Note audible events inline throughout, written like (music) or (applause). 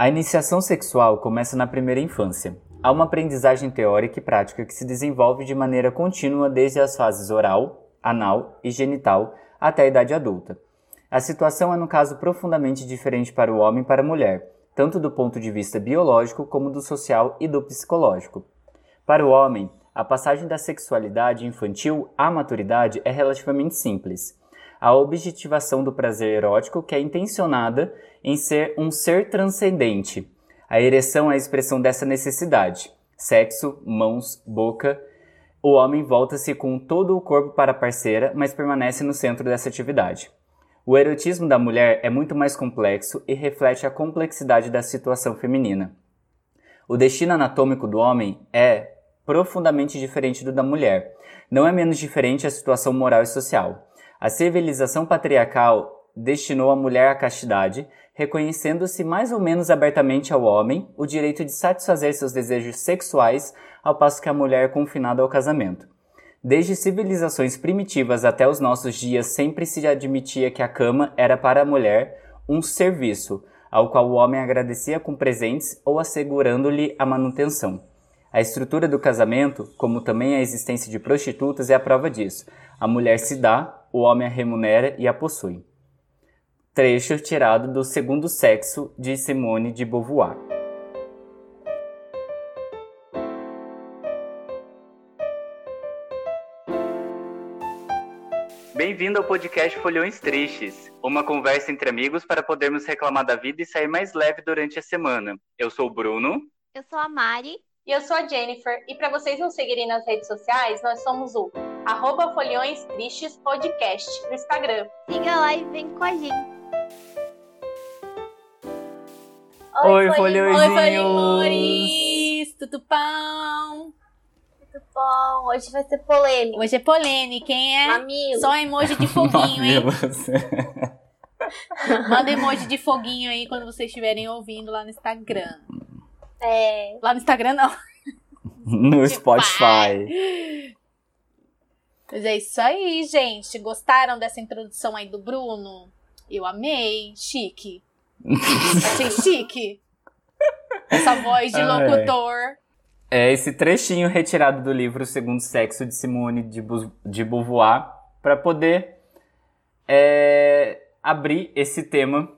A iniciação sexual começa na primeira infância. Há uma aprendizagem teórica e prática que se desenvolve de maneira contínua desde as fases oral, anal e genital até a idade adulta. A situação é, no caso, profundamente diferente para o homem e para a mulher, tanto do ponto de vista biológico como do social e do psicológico. Para o homem, a passagem da sexualidade infantil à maturidade é relativamente simples. A objetivação do prazer erótico que é intencionada em ser um ser transcendente. A ereção é a expressão dessa necessidade. Sexo, mãos, boca. O homem volta-se com todo o corpo para a parceira, mas permanece no centro dessa atividade. O erotismo da mulher é muito mais complexo e reflete a complexidade da situação feminina. O destino anatômico do homem é profundamente diferente do da mulher. Não é menos diferente a situação moral e social. A civilização patriarcal destinou a mulher à castidade, reconhecendo-se mais ou menos abertamente ao homem o direito de satisfazer seus desejos sexuais, ao passo que a mulher é confinada ao casamento. Desde civilizações primitivas até os nossos dias, sempre se admitia que a cama era para a mulher um serviço, ao qual o homem agradecia com presentes ou assegurando-lhe a manutenção. A estrutura do casamento, como também a existência de prostitutas, é a prova disso. A mulher se dá, o homem a remunera e a possui trecho tirado do Segundo Sexo de Simone de Beauvoir. Bem-vindo ao podcast Folhões Tristes, uma conversa entre amigos para podermos reclamar da vida e sair mais leve durante a semana. Eu sou o Bruno. Eu sou a Mari. E eu sou a Jennifer. E para vocês nos seguirem nas redes sociais, nós somos o arroba Folhões Tristes Podcast no Instagram. Siga lá e vem com a gente. Oi, folhões! Oi, folhões! Tudo bom? Tudo bom? Hoje vai ser polêmico. Hoje é polêmico, quem é? Mamilo. Só emoji de foguinho, hein? Manda emoji de foguinho aí quando vocês estiverem ouvindo lá no Instagram. É. Lá no Instagram, não. No Spotify. (laughs) Mas é isso aí, gente. Gostaram dessa introdução aí do Bruno? Eu amei. Chique. (laughs) Achei chique. Essa voz de locutor. É esse trechinho retirado do livro Segundo Sexo de Simone de, de Beauvoir para poder é, abrir esse tema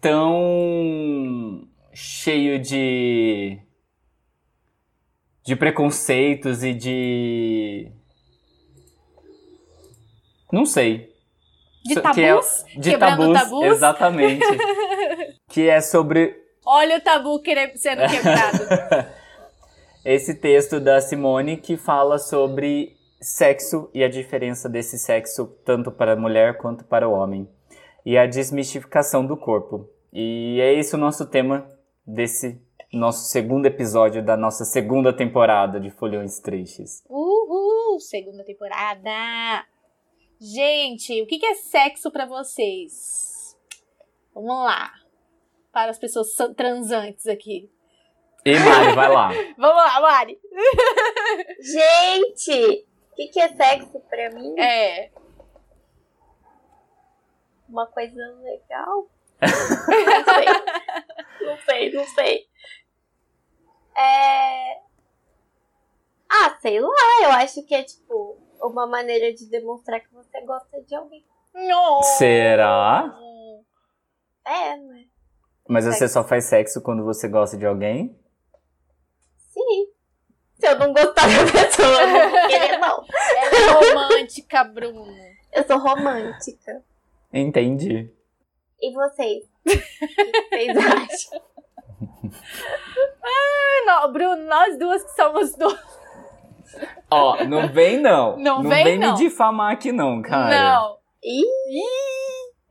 tão cheio de de preconceitos e de não sei de tabus? É, de tabus, tabus, exatamente. (laughs) que é sobre. Olha o tabu sendo quebrado. (laughs) Esse texto da Simone que fala sobre sexo e a diferença desse sexo tanto para a mulher quanto para o homem. E a desmistificação do corpo. E é esse o nosso tema desse nosso segundo episódio da nossa segunda temporada de Folhões Tristes. Uhul! Segunda temporada! Gente, o que é sexo para vocês? Vamos lá. Para as pessoas transantes aqui. E Mari, vai lá. (laughs) Vamos lá, Mari. Gente, o que, é sexo pra mim? É. Uma coisa legal. (laughs) não sei. Não sei. É. Ah, sei lá, eu acho que é tipo uma maneira de demonstrar que você gosta de alguém. Não. Será? É, né? Mas você só faz sexo quando você gosta de alguém? Sim. Se eu não gostar da pessoa, eu não vou querer, não. (laughs) Ela é romântica, Bruno. Eu sou romântica. Entendi. E vocês? Vocês acham? ah, não, Bruno, nós duas que somos duas. Ó, não vem não. Não, não vem, vem não. me difamar aqui não, cara. Não. Ih.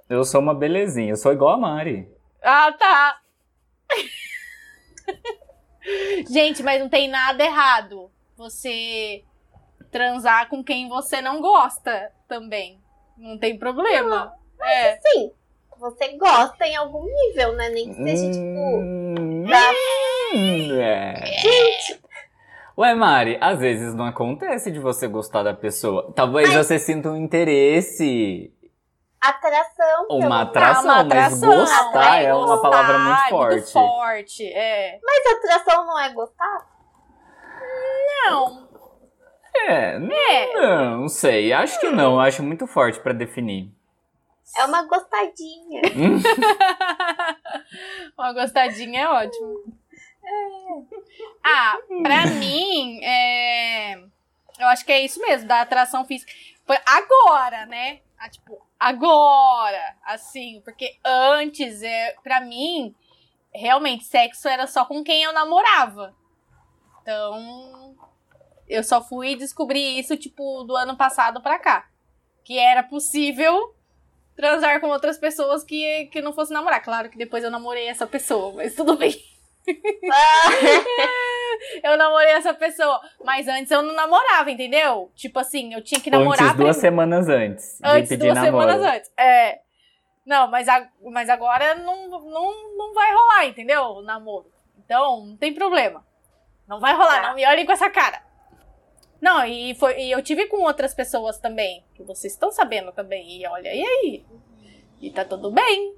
Eu sou uma belezinha, eu sou igual a Mari. Ah, tá. Gente, mas não tem nada errado você transar com quem você não gosta também. Não tem problema. Não, é. Sim, você gosta em algum nível, né? Nem que seja, tipo, hum, tipo. Da... É. Gente, Ué, Mari, às vezes não acontece de você gostar da pessoa. Talvez Ai. você sinta um interesse. Atração. Uma atração, uma mas atração. gostar é uma Gostar, palavra muito é forte. forte, é. Mas atração não é gostar? Não, É, não, não sei. Acho que não. Acho muito forte pra definir. É uma gostadinha. (laughs) uma gostadinha é ótimo. Ah, pra (laughs) mim, é... eu acho que é isso mesmo, da atração física. Foi agora, né? Ah, tipo, agora, assim, porque antes, é, pra mim, realmente, sexo era só com quem eu namorava. Então, eu só fui descobrir isso, tipo, do ano passado pra cá. Que era possível transar com outras pessoas que, que não fosse namorar. Claro que depois eu namorei essa pessoa, mas tudo bem. (laughs) Eu namorei essa pessoa. Mas antes eu não namorava, entendeu? Tipo assim, eu tinha que namorar Antes, duas semanas antes antes duas namoro. semanas antes. É. Não, mas, a- mas agora não, não, não vai rolar, entendeu? O namoro. Então, não tem problema. Não vai rolar, Tá. não me olhem com essa cara. Não, e, foi, e eu tive com outras pessoas também, que vocês estão sabendo também. E olha, e aí? E tá tudo bem.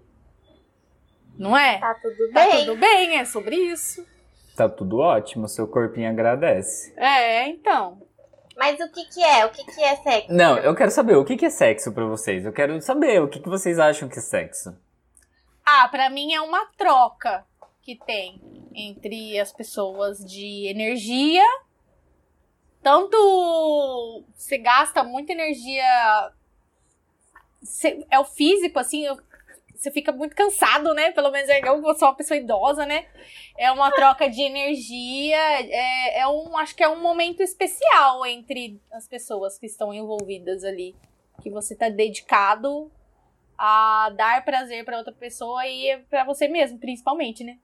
Não é? Tá tudo Tá bem. tudo bem, é sobre isso. Tá tudo ótimo, seu corpinho agradece. É, então. Mas o que que é? O que que é sexo? Não, eu quero saber o que que é sexo pra vocês. Eu quero saber o que que vocês acham que é sexo. Ah, pra mim é uma troca que tem entre as pessoas de energia. Tanto você gasta muita energia. cê- é o físico, assim, eu- você fica muito cansado, né? Pelo menos eu que sou uma pessoa idosa, né? É uma troca de energia. É, é um, acho que é um momento especial entre as pessoas que estão envolvidas ali. Que você tá dedicado a dar prazer pra outra pessoa e pra você mesmo, principalmente, né?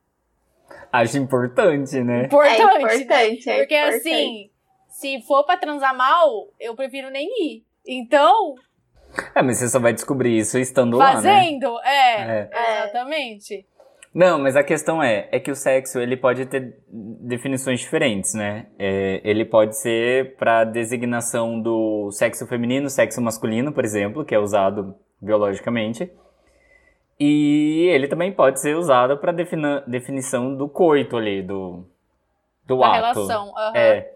Acho importante, né? É Importante. né? importante, é Porque importante. assim, se for pra transar mal, eu prefiro nem ir. Então, É, mas você só vai descobrir isso estando lá, né? fazendo, é, É. exatamente. Não, mas a questão é, é que o sexo ele pode ter definições diferentes, né? É, ele pode ser para designação do sexo feminino, sexo masculino, por exemplo, que é usado biologicamente. E ele também pode ser usado para definição do coito ali, do, do Da ato. relação. aham. É.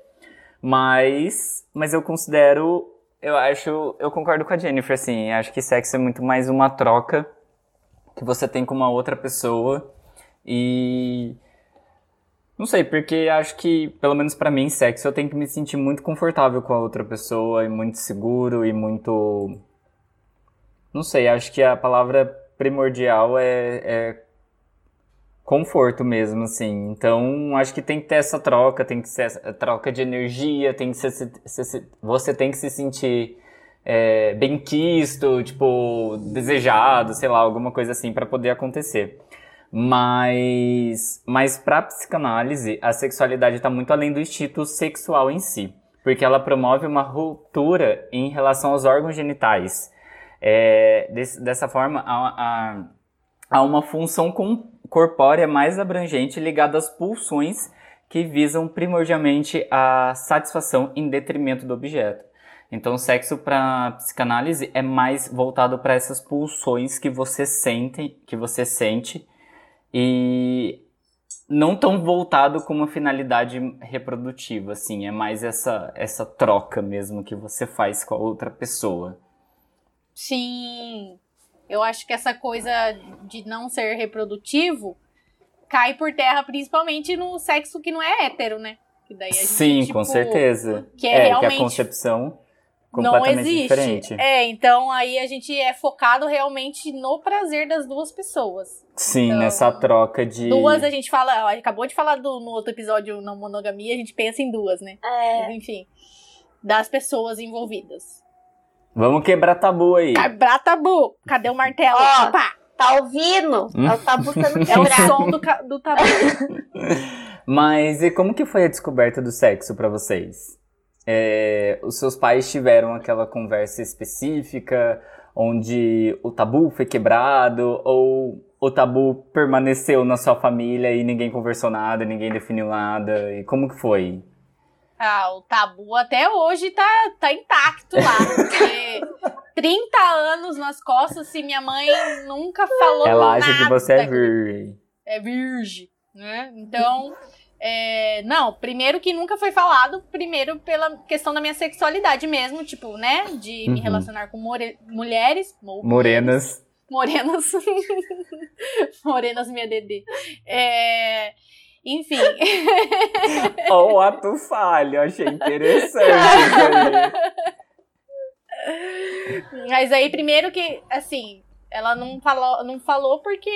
Mas, mas eu considero, eu acho, eu concordo com a Jennifer, assim, acho que sexo é muito mais uma troca que você tem com uma outra pessoa. E não sei, porque acho que, pelo menos pra mim, sexo eu tenho que me sentir muito confortável com a outra pessoa e muito seguro e muito não sei, acho que a palavra primordial é, é conforto mesmo, assim. Então, acho que tem que ter essa troca, tem que ser essa troca de energia, tem que ser, se- você tem que se sentir é, bem quisto, tipo, desejado, sei lá, alguma coisa assim para poder acontecer. Mas, mas para psicanálise, a sexualidade está muito além do instinto sexual em si, porque ela promove uma ruptura em relação aos órgãos genitais. É, desse- dessa forma, há, há- há uma função com- corpórea mais abrangente ligada às pulsões que visam primordialmente a satisfação em detrimento do objeto. Então, o sexo para psicanálise é mais voltado para essas pulsões que você sente, que você sente e não tão voltado com uma finalidade reprodutiva, assim, é mais essa essa troca mesmo que você faz com a outra pessoa. Sim. Eu acho que essa coisa de não ser reprodutivo cai por terra principalmente no sexo que não é hétero, né? Que daí a gente, Sim, tipo, com certeza. que é que a concepção não completamente existe. diferente. É, então aí a gente é focado realmente no prazer das duas pessoas. Sim, Então, nessa troca de Duas a gente fala, ó, acabou de falar do, no outro episódio não monogamia, a gente pensa em duas, né? É, Mas, enfim, das pessoas envolvidas. Vamos quebrar tabu aí. Quebrar tabu. Cadê o martelo? Ó. Tá ouvindo? Hum? É o tabu sendo (laughs) É o quebrado. som do, do tabu. (laughs) Mas e como que foi a descoberta do sexo pra vocês? É, os seus pais tiveram aquela conversa específica onde o tabu foi quebrado ou o tabu permaneceu na sua família e ninguém conversou nada, ninguém definiu nada? E como que foi? Ah, o tabu até hoje tá, tá intacto lá. Porque (laughs) 30 anos nas costas se minha mãe nunca falou Ela nada. acha que você é virgem. é virgem, né? Então, é, não, primeiro que nunca foi falado, primeiro pela questão da minha sexualidade mesmo, tipo, né? De me Uhum. relacionar com more- mulheres. mo- Morenas. Morenas. (laughs) Morenas, minha Dedê. É, enfim. (laughs) O ato falho, achei interessante isso aí. (laughs) Mas aí, primeiro que, assim, ela não falou, não falou porque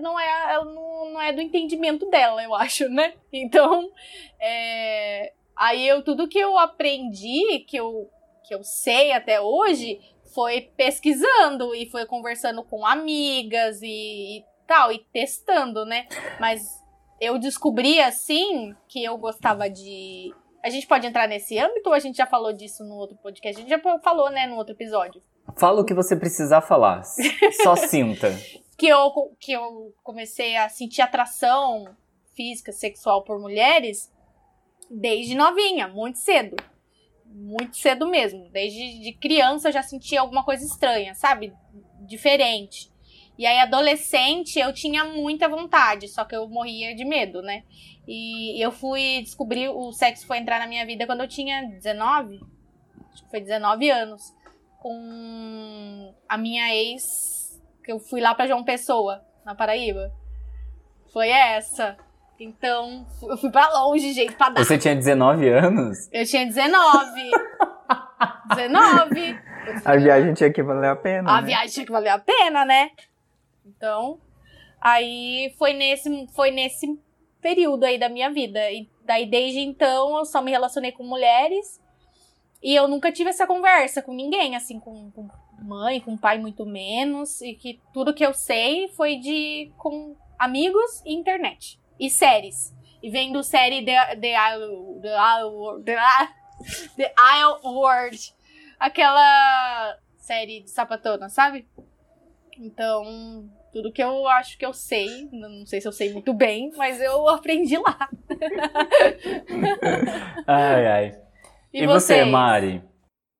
não é, ela não, não é do entendimento dela, eu acho, né? Então, é, aí eu, tudo que eu aprendi, que eu, que eu sei até hoje, foi pesquisando e foi conversando com amigas e, e tal, e testando, né? Mas eu descobri, assim, que eu gostava de... A gente pode entrar nesse âmbito ou a gente já falou disso no outro podcast? A gente já falou, né, no outro episódio. Fala o que você precisar falar. Só (laughs) sinta. Que eu, que eu comecei a sentir atração física, sexual por mulheres desde novinha, muito cedo. Muito cedo mesmo. Desde de criança eu já sentia alguma coisa estranha, sabe? Diferente. E aí, adolescente, eu tinha muita vontade, só que eu morria de medo, né? E eu fui descobrir, o sexo foi entrar na minha vida quando eu tinha 19, acho que foi 19 anos, com a minha ex, que eu fui lá pra João Pessoa, na Paraíba. Foi essa. Então, eu fui pra longe, gente, pra dar. Você tinha 19 anos? Eu tinha 19. 19. (laughs) A viagem tinha que valer a pena. A né? viagem tinha que valer a pena, né? Então, aí foi nesse, foi nesse período aí da minha vida. E daí, desde então, eu só me relacionei com mulheres. E eu nunca tive essa conversa com ninguém, assim, com, com mãe, com pai, muito menos. E que tudo que eu sei foi de com amigos e internet. E séries. E vendo série The, The, The, The, Isle- The Isle World. Aquela série de sapatona, sabe? Então, tudo que eu acho que eu sei, não sei se eu sei muito bem, mas eu aprendi lá. (laughs) Ai, ai. E, você, vocês? Mari?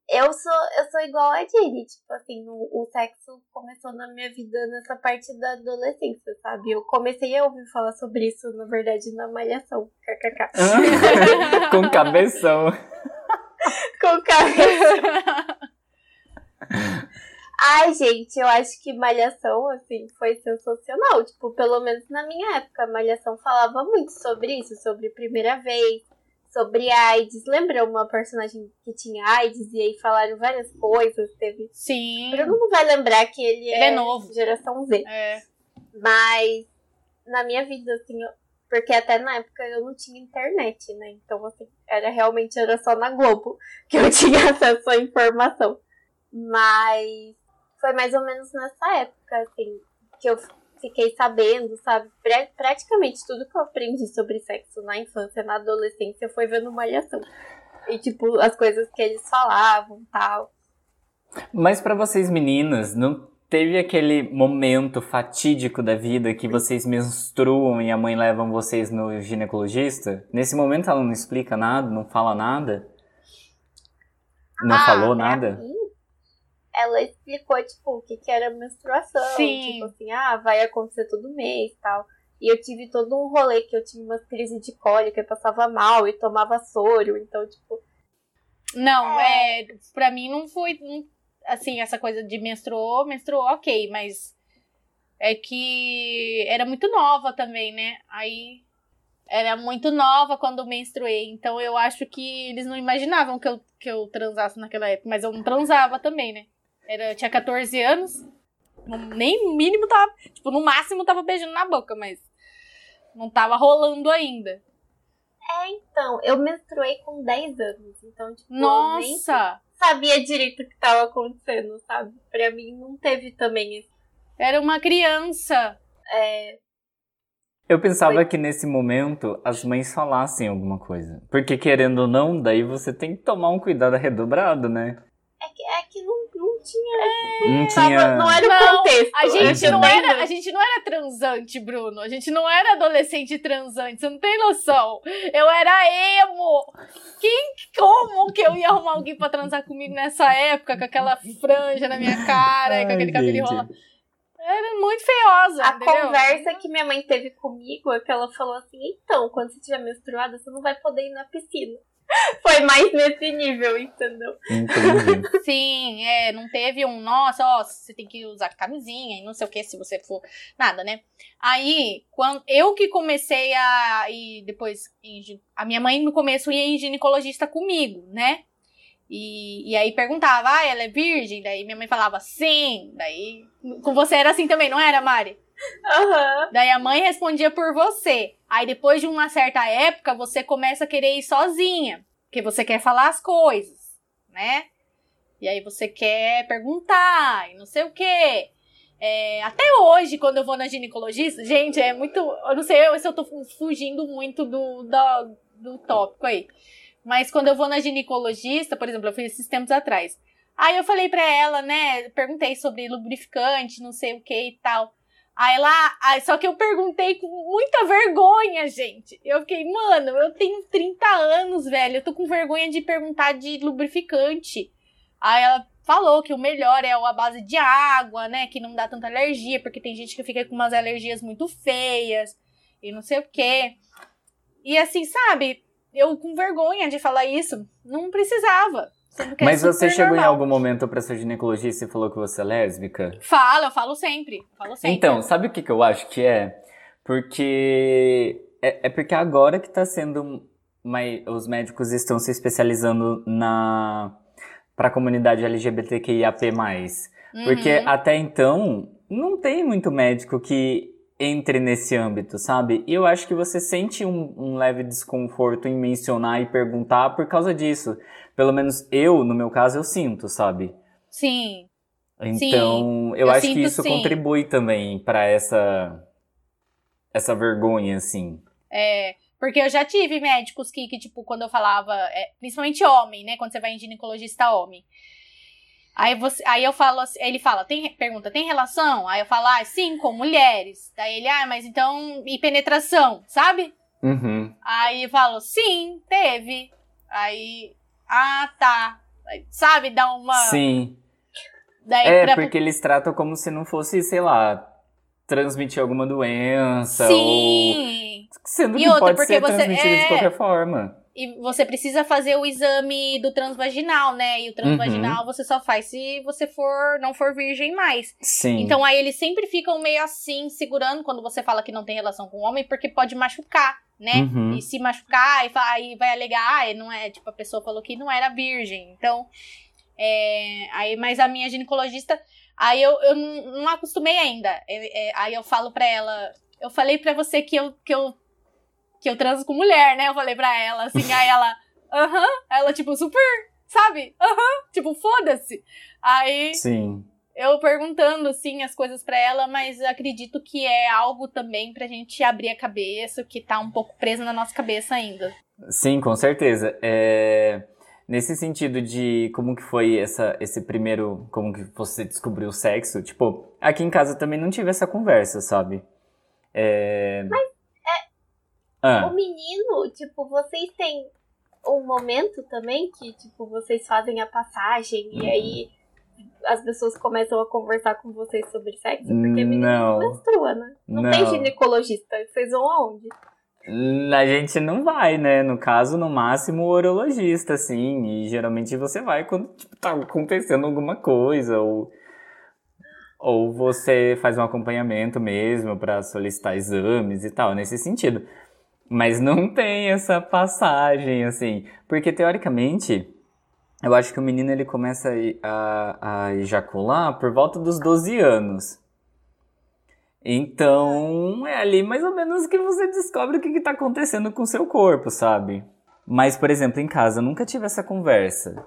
Eu sou, eu sou igual a Diri, tipo assim, o, o sexo começou na minha vida nessa parte da adolescência, sabe? Eu comecei a ouvir falar sobre isso, na verdade, na malhação. KKK. Com cabeção. (laughs) Com cabelo. (laughs) Ai, gente, eu acho que Malhação, assim, foi sensacional. Tipo, pelo menos na minha época, Malhação falava muito sobre isso, sobre primeira vez, sobre AIDS. Lembra uma personagem que tinha AIDS e aí falaram várias coisas? Teve. Sim. Bruno não vai lembrar que ele, Ele é novo. geração Z. É. Mas na minha vida, assim, eu- porque até na época eu não tinha internet, né? Então, assim, era realmente era só na Globo (laughs) que eu tinha (laughs) acesso à informação. Mas foi mais ou menos nessa época, assim, que eu fiquei sabendo, sabe? Pra- praticamente tudo que eu aprendi sobre sexo na infância, na adolescência, foi vendo Malhação. E, tipo, as coisas que eles falavam tal. Mas pra vocês meninas, não teve aquele momento fatídico da vida que vocês menstruam e a mãe leva vocês no ginecologista? Nesse momento ela não explica nada, não fala nada? Não Ah, falou nada? mim, ela explicou, tipo, o que, que era menstruação. Sim. Tipo assim, ah, vai acontecer todo mês tal. E eu tive todo um rolê que eu tinha umas crises de cólica, eu passava mal e tomava soro. Então, tipo, Não, é. Pra mim não foi. assim, essa coisa de menstruou, menstruou, ok, mas. É que era muito nova também, né? Aí. Era muito nova quando menstruei. Então eu acho que eles não imaginavam que eu, que eu transasse naquela época. Mas eu não transava também, né? Era, eu tinha 14 anos. Nem no mínimo tava. Tipo, no máximo tava beijando na boca, mas. Não tava rolando ainda. então, eu menstruei com 10 anos. Então, tipo, eu nem Nossa! sabia direito o que tava acontecendo, sabe? Pra mim não teve também esse. Era uma criança. É, Eu pensava que nesse momento as mães falassem alguma coisa. Porque querendo ou não, daí você tem que tomar um cuidado redobrado, né? é que, é que não, não tinha. Não Tava- tinha. não era o Não, contexto. A gente, Eu não era, a gente não era transante, Bruno. A gente não era adolescente transante. Você não tem noção. Eu era emo. Quem, como que eu ia arrumar alguém pra transar comigo nessa época? Com aquela franja na minha cara, e com Ai, aquele cabelo gente. enrolado. Era muito feiosa, A entendeu? conversa que minha mãe teve comigo é que ela falou assim: então, quando você estiver menstruada, você não vai poder ir na piscina. (laughs) Foi mais nesse nível, entendeu? Entendi. (laughs) Sim, é, não teve um, nossa, ó, você tem que usar camisinha e não sei o que, se você for. Nada, né? Aí, quando eu que comecei a. E depois, a minha mãe no começo ia em ginecologista comigo, né? E, e aí perguntava, ah, ela é virgem? Daí minha mãe falava, sim. Daí, com você era assim também, não era, Mari? Aham. Daí a mãe respondia por você. Aí depois de uma certa época, você começa a querer ir sozinha. Porque você quer falar as coisas, né? E aí você quer perguntar e não sei o quê. É, até hoje, quando eu vou na ginecologista, gente, é muito. Eu não sei se eu tô fugindo muito do, da- do tópico aí. Mas quando eu vou na ginecologista, por exemplo, eu fiz esses tempos atrás. Aí eu falei pra ela, né? Perguntei sobre lubrificante, não sei o que e tal. Aí lá, só que eu perguntei com muita vergonha, gente. Eu fiquei, mano, eu tenho 30 anos, velho. Eu tô com vergonha de perguntar de lubrificante. Aí ela falou que o melhor é a base de água, né? Que não dá tanta alergia, porque tem gente que fica com umas alergias muito feias e não sei o quê. E assim, sabe? Eu com vergonha de falar isso, não precisava. Que é Mas você chegou em normal. algum momento pra seu ginecologista e falou que você é lésbica? Fala, eu falo sempre. Falo sempre. Então, sabe o que, que eu acho que é? Porque. É, é porque agora que tá sendo. os médicos estão se especializando na. pra comunidade LGBTQIAP. Porque Uhum. até então, não tem muito médico que entre nesse âmbito, sabe? E eu acho que você sente um, um leve desconforto em mencionar e perguntar por causa disso. Pelo menos eu, no meu caso, eu sinto, sabe? Sim. Então, eu, eu acho que isso sim. contribui também pra essa essa vergonha, assim. É, porque eu já tive médicos que, que tipo, quando eu falava, é, principalmente homem, né? Quando você vai em ginecologista homem. Aí, você, aí eu falo, assim- ele fala, tem, pergunta, tem relação? Aí eu falo, ah, sim, com mulheres. Daí ele, ah, mas então, e penetração, sabe? Uhum. Aí eu falo, sim, teve. Aí, ah, tá. Sabe, dá uma. Sim. Daí É, pra- porque eles tratam como se não fosse, sei lá, transmitir alguma doença ou Sim. sendo E que outra, pode porque ser você- transmitido de é. qualquer forma. E você precisa fazer o exame do transvaginal, né? E o transvaginal você só faz se você for não for virgem mais. Sim. Então aí eles sempre ficam meio assim, segurando quando você fala que não tem relação com o homem, porque pode machucar, né? Uhum. E se machucar, e fa- aí vai alegar, ah, não é, tipo, a pessoa falou que não era virgem. Então, é, aí, mas a minha ginecologista, aí eu, eu não acostumei ainda. É, é, aí eu falo pra ela, eu falei pra você que eu, que eu, que eu transo com mulher, né? Eu falei pra ela, assim, aí ela, (laughs) aham, ela, tipo, super, sabe? Aham, tipo, foda-se. Aí Sim. Eu perguntando, assim, as coisas pra ela, mas acredito que é algo também pra gente abrir a cabeça, que tá um pouco preso na nossa cabeça ainda. Sim, com certeza. É, Nesse sentido de como que foi essa, esse primeiro, como que você descobriu o sexo, tipo, aqui em casa também não tive essa conversa, sabe? É... Mas O Ah, menino, tipo, vocês têm um momento também que, tipo, vocês fazem a passagem e aí as pessoas começam a conversar com vocês sobre sexo? Porque menino Não. não menstrua, né? Não, tem ginecologista. Vocês vão aonde? A gente não vai, né? No caso, no máximo, o urologista, assim. E geralmente você vai quando tipo, tá acontecendo alguma coisa, ou, ou você faz um acompanhamento mesmo pra solicitar exames e tal, nesse sentido. Mas não tem essa passagem, assim. Porque, teoricamente, eu acho que o menino ele começa a, a ejacular por volta dos 12 anos. Então, é ali mais ou menos que você descobre o que está acontecendo com o seu corpo, sabe? Mas, por exemplo, em casa, eu nunca tive essa conversa.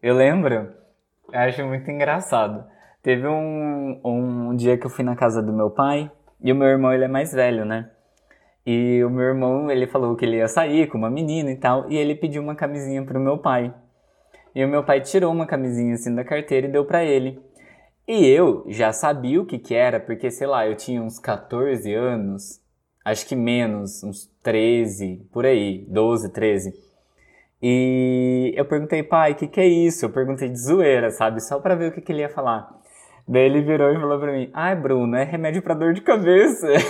Eu lembro, eu acho muito engraçado. Teve um, um dia que eu fui na casa do meu pai, e o meu irmão, ele é mais velho, né? E o meu irmão, ele falou que ele ia sair com uma menina e tal, e ele pediu uma camisinha pro meu pai. E o meu pai tirou uma camisinha assim da carteira e deu para ele. E eu já sabia o que que era, porque sei lá, eu tinha uns 14 anos, acho que menos, uns 13, por aí, 12, 13. E eu perguntei, pai, o que que é isso? Eu perguntei de zoeira, sabe? Só pra ver o que que ele ia falar. Daí ele virou e falou pra mim, ai, Bruno, é remédio pra dor de cabeça. (laughs)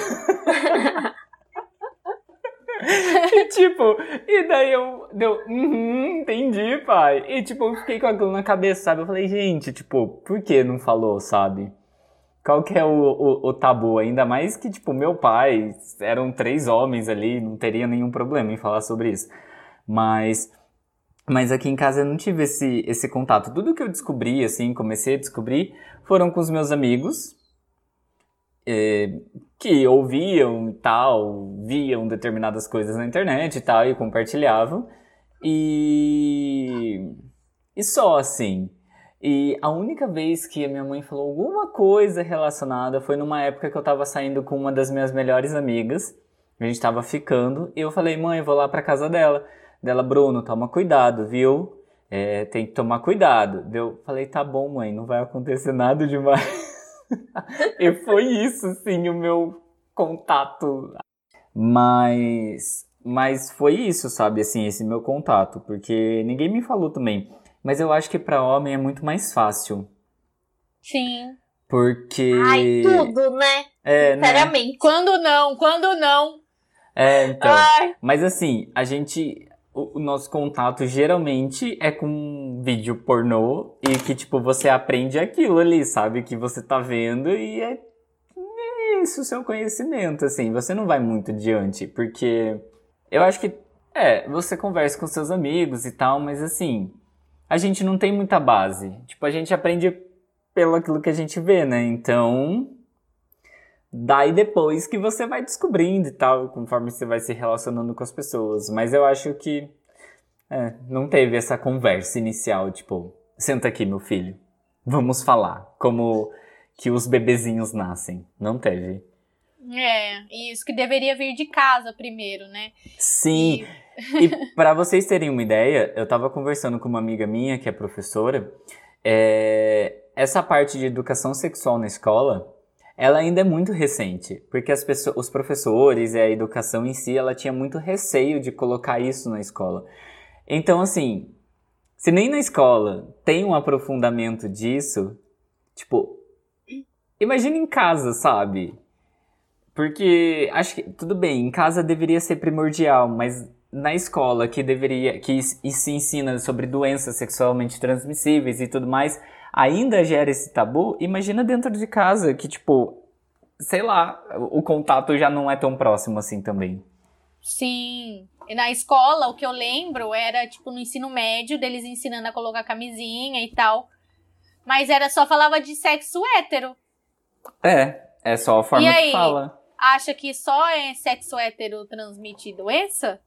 tipo, e daí eu deu, uhum, entendi, pai. E tipo, eu fiquei com aquilo na cabeça, sabe? Eu falei, gente, tipo, por que não falou, sabe? Qual que é o, o, o, tabu? Ainda mais que, tipo, meu pai, eram três homens ali, não teria nenhum problema em falar sobre isso. Mas, mas aqui em casa eu não tive esse, esse contato. Tudo que eu descobri, assim, comecei a descobrir, foram com os meus amigos, é, que ouviam e tal, viam determinadas coisas na internet e tal, e compartilhavam. E. E só assim. E a única vez que a minha mãe falou alguma coisa relacionada foi numa época que eu tava saindo com uma das minhas melhores amigas. A gente tava ficando, e eu falei, mãe, eu vou lá pra casa dela. Dela, Bruno, toma cuidado, viu? É, tem que tomar cuidado. Eu falei, tá bom, mãe, não vai acontecer nada demais. (laughs) e foi isso, sim, o meu contato. Mas, mas foi isso, sabe, assim, esse meu contato, porque ninguém me falou também. Mas eu acho que para homem é muito mais fácil. Sim. Porque. Ai, tudo, né? É, Sinceramente. Né? Quando não, quando não. É, então. Ai. Mas assim, a gente o, nosso contato geralmente é com vídeo pornô e que, tipo, você aprende aquilo ali, sabe? Que você tá vendo e é, é isso o seu conhecimento, assim. Você não vai muito adiante, porque eu acho que, é, você conversa com seus amigos e tal, mas assim, a gente não tem muita base. Tipo, a gente aprende pelo aquilo que a gente vê, né? Então, Daí depois que você vai descobrindo e tal, conforme você vai se relacionando com as pessoas. Mas eu acho que é, não teve essa conversa inicial, tipo, senta aqui, meu filho. Vamos falar como que os bebezinhos nascem. Não teve. É, isso que deveria vir de casa primeiro, né? Sim. E, e (laughs) para vocês terem uma ideia, eu tava conversando com uma amiga minha que é professora. É, essa parte de educação sexual na escola, ela ainda é muito recente, porque as pessoas, os professores e a educação em si, ela tinha muito receio de colocar isso na escola. Então, assim, se nem na escola tem um aprofundamento disso, tipo, imagina em casa, sabe? Porque acho que tudo bem, em casa deveria ser primordial, mas na escola que deveria que se ensina sobre doenças sexualmente transmissíveis e tudo mais, ainda gera esse tabu, imagina dentro de casa que, tipo, sei lá, o contato já não é tão próximo assim também. Sim. E na escola, o que eu lembro era, tipo, no ensino médio, deles ensinando a colocar camisinha e tal. Mas era só falava de sexo hétero. É, é só a forma e aí, que fala. Acha que só é sexo hétero transmite doença?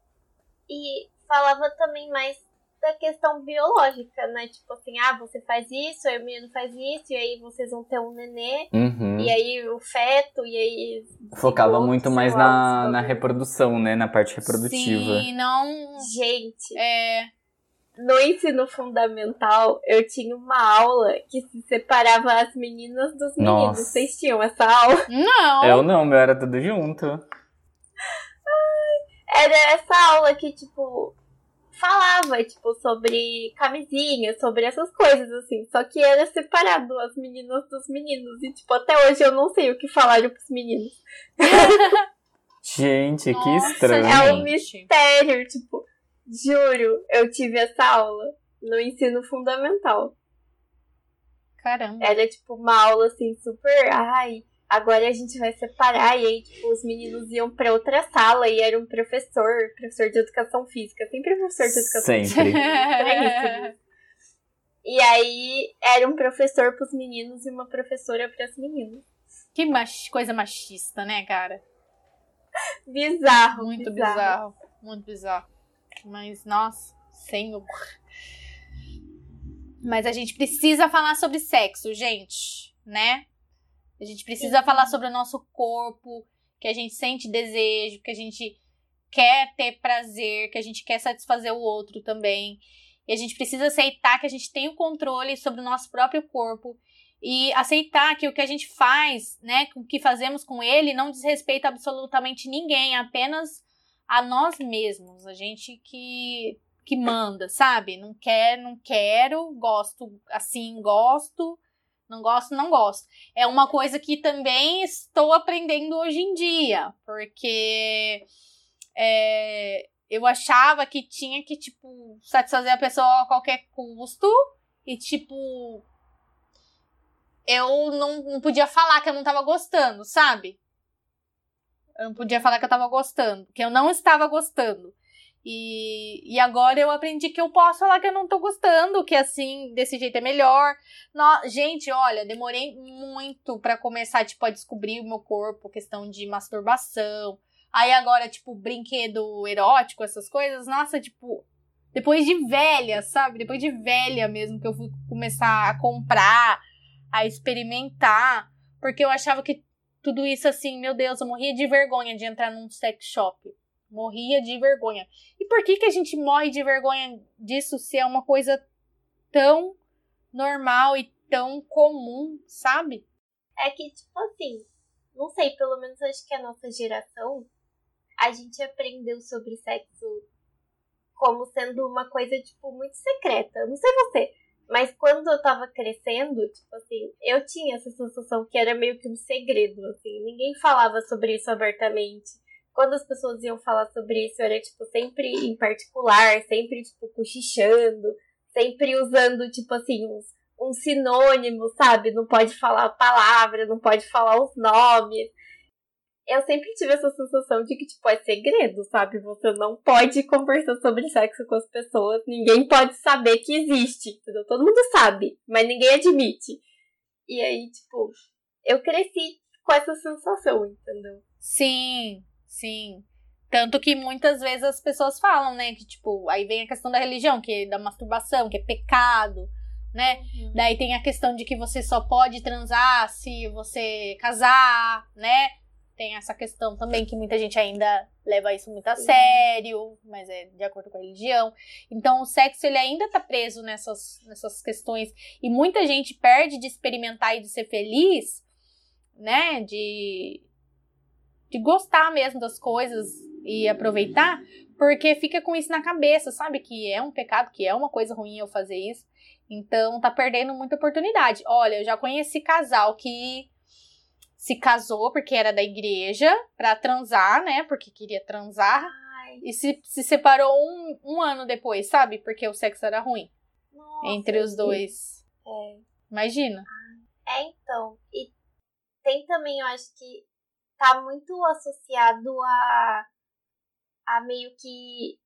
E falava também mais da questão biológica, né? Tipo assim, ah, você faz isso, aí o menino faz isso, e aí vocês vão ter um nenê, uhum. e aí o feto, e aí. Focava muito mais lá, na, na reprodução, né? Na parte reprodutiva. Sim, não. Gente. É. No ensino fundamental, eu tinha uma aula que se separava as meninas dos meninos. Nossa. Vocês tinham essa aula? Não. Eu não, meu era tudo junto. Era essa aula que, tipo, falava, tipo, sobre camisinha, sobre essas coisas, assim. Só que era separado as meninas dos meninos. E, tipo, até hoje eu não sei o que falaram pros meninos. Gente, Nossa, que estranho. É um mistério, tipo, juro, eu tive essa aula no ensino fundamental. Caramba. Era, tipo, uma aula, assim, super. Ai, agora a gente vai separar. E aí, tipo, os meninos iam pra outra sala e era um professor, professor de educação física. Sempre professor de educação Sempre. física. e aí, era um professor pros meninos e uma professora pras meninas. Que mach... coisa machista, né, cara? Bizarro. Muito bizarro. bizarro. Muito bizarro. Mas, nossa, senhor. Mas a gente precisa falar sobre sexo, gente, né? A gente precisa Sim. falar sobre o nosso corpo, que a gente sente desejo, que a gente quer ter prazer, que a gente quer satisfazer o outro também. E a gente precisa aceitar que a gente tem o controle sobre o nosso próprio corpo e aceitar que o que a gente faz, né, o que fazemos com ele não desrespeita absolutamente ninguém, apenas a nós mesmos. A gente que que manda, sabe? Não quer, não quero, gosto assim, gosto, não gosto, não gosto. É uma coisa que também estou aprendendo hoje em dia, porque é, eu achava que tinha que, tipo, satisfazer a pessoa a qualquer custo e, tipo, eu não, não podia falar que eu não tava gostando, sabe? Eu não podia falar que eu tava gostando, que eu não estava gostando. E, e agora eu aprendi que eu posso falar que eu não tô gostando, que assim, desse jeito é melhor. No, gente, olha, demorei muito para começar, tipo, a descobrir o meu corpo, questão de masturbação. Aí agora, tipo, brinquedo erótico, essas coisas, nossa, tipo, depois de velha, sabe? Depois de velha mesmo, que eu fui começar a comprar, a experimentar, porque eu achava que tudo isso assim, meu Deus, eu morria de vergonha de entrar num sex shop. Morria de vergonha. E por que, que a gente morre de vergonha disso se é uma coisa tão normal e tão comum, sabe? É que, tipo assim, não sei, pelo menos acho que a nossa geração, a gente aprendeu sobre sexo como sendo uma coisa, tipo, muito secreta. Não sei você, mas quando eu tava crescendo, tipo assim, eu tinha essa sensação que era meio que um segredo, assim. Ninguém falava sobre isso abertamente quando as pessoas iam falar sobre isso, era, tipo, sempre em particular, sempre, tipo, cochichando, sempre usando, tipo assim, uns, um sinônimo, sabe? Não pode falar a palavra, não pode falar os nomes. Eu sempre tive essa sensação de que, tipo, é segredo, sabe? Você não pode conversar sobre sexo com as pessoas, ninguém pode saber que existe, entendeu? Todo mundo sabe, mas ninguém admite. E aí, tipo, eu cresci com essa sensação, entendeu? Sim, Sim. Tanto que muitas vezes as pessoas falam, né? Que, tipo, aí vem a questão da religião, que é da masturbação, que é pecado, né? Uhum. Daí tem a questão de que você só pode transar se você casar, né? Tem essa questão também que muita gente ainda leva isso muito a sério, mas é de acordo com a religião. Então o sexo ele ainda tá preso nessas, nessas questões e muita gente perde de experimentar e de ser feliz, né? De de gostar mesmo das coisas e aproveitar, porque fica com isso na cabeça, sabe? Que é um pecado, que é uma coisa ruim eu fazer isso. Então tá perdendo muita oportunidade. Olha, eu já conheci casal que se casou porque era da igreja pra transar, né? Porque queria transar. Ai. E se, se separou um, um ano depois, sabe? Porque o sexo era ruim. Nossa, entre os dois. É. Imagina. É, então. E tem também, eu acho que tá muito associado a, a meio que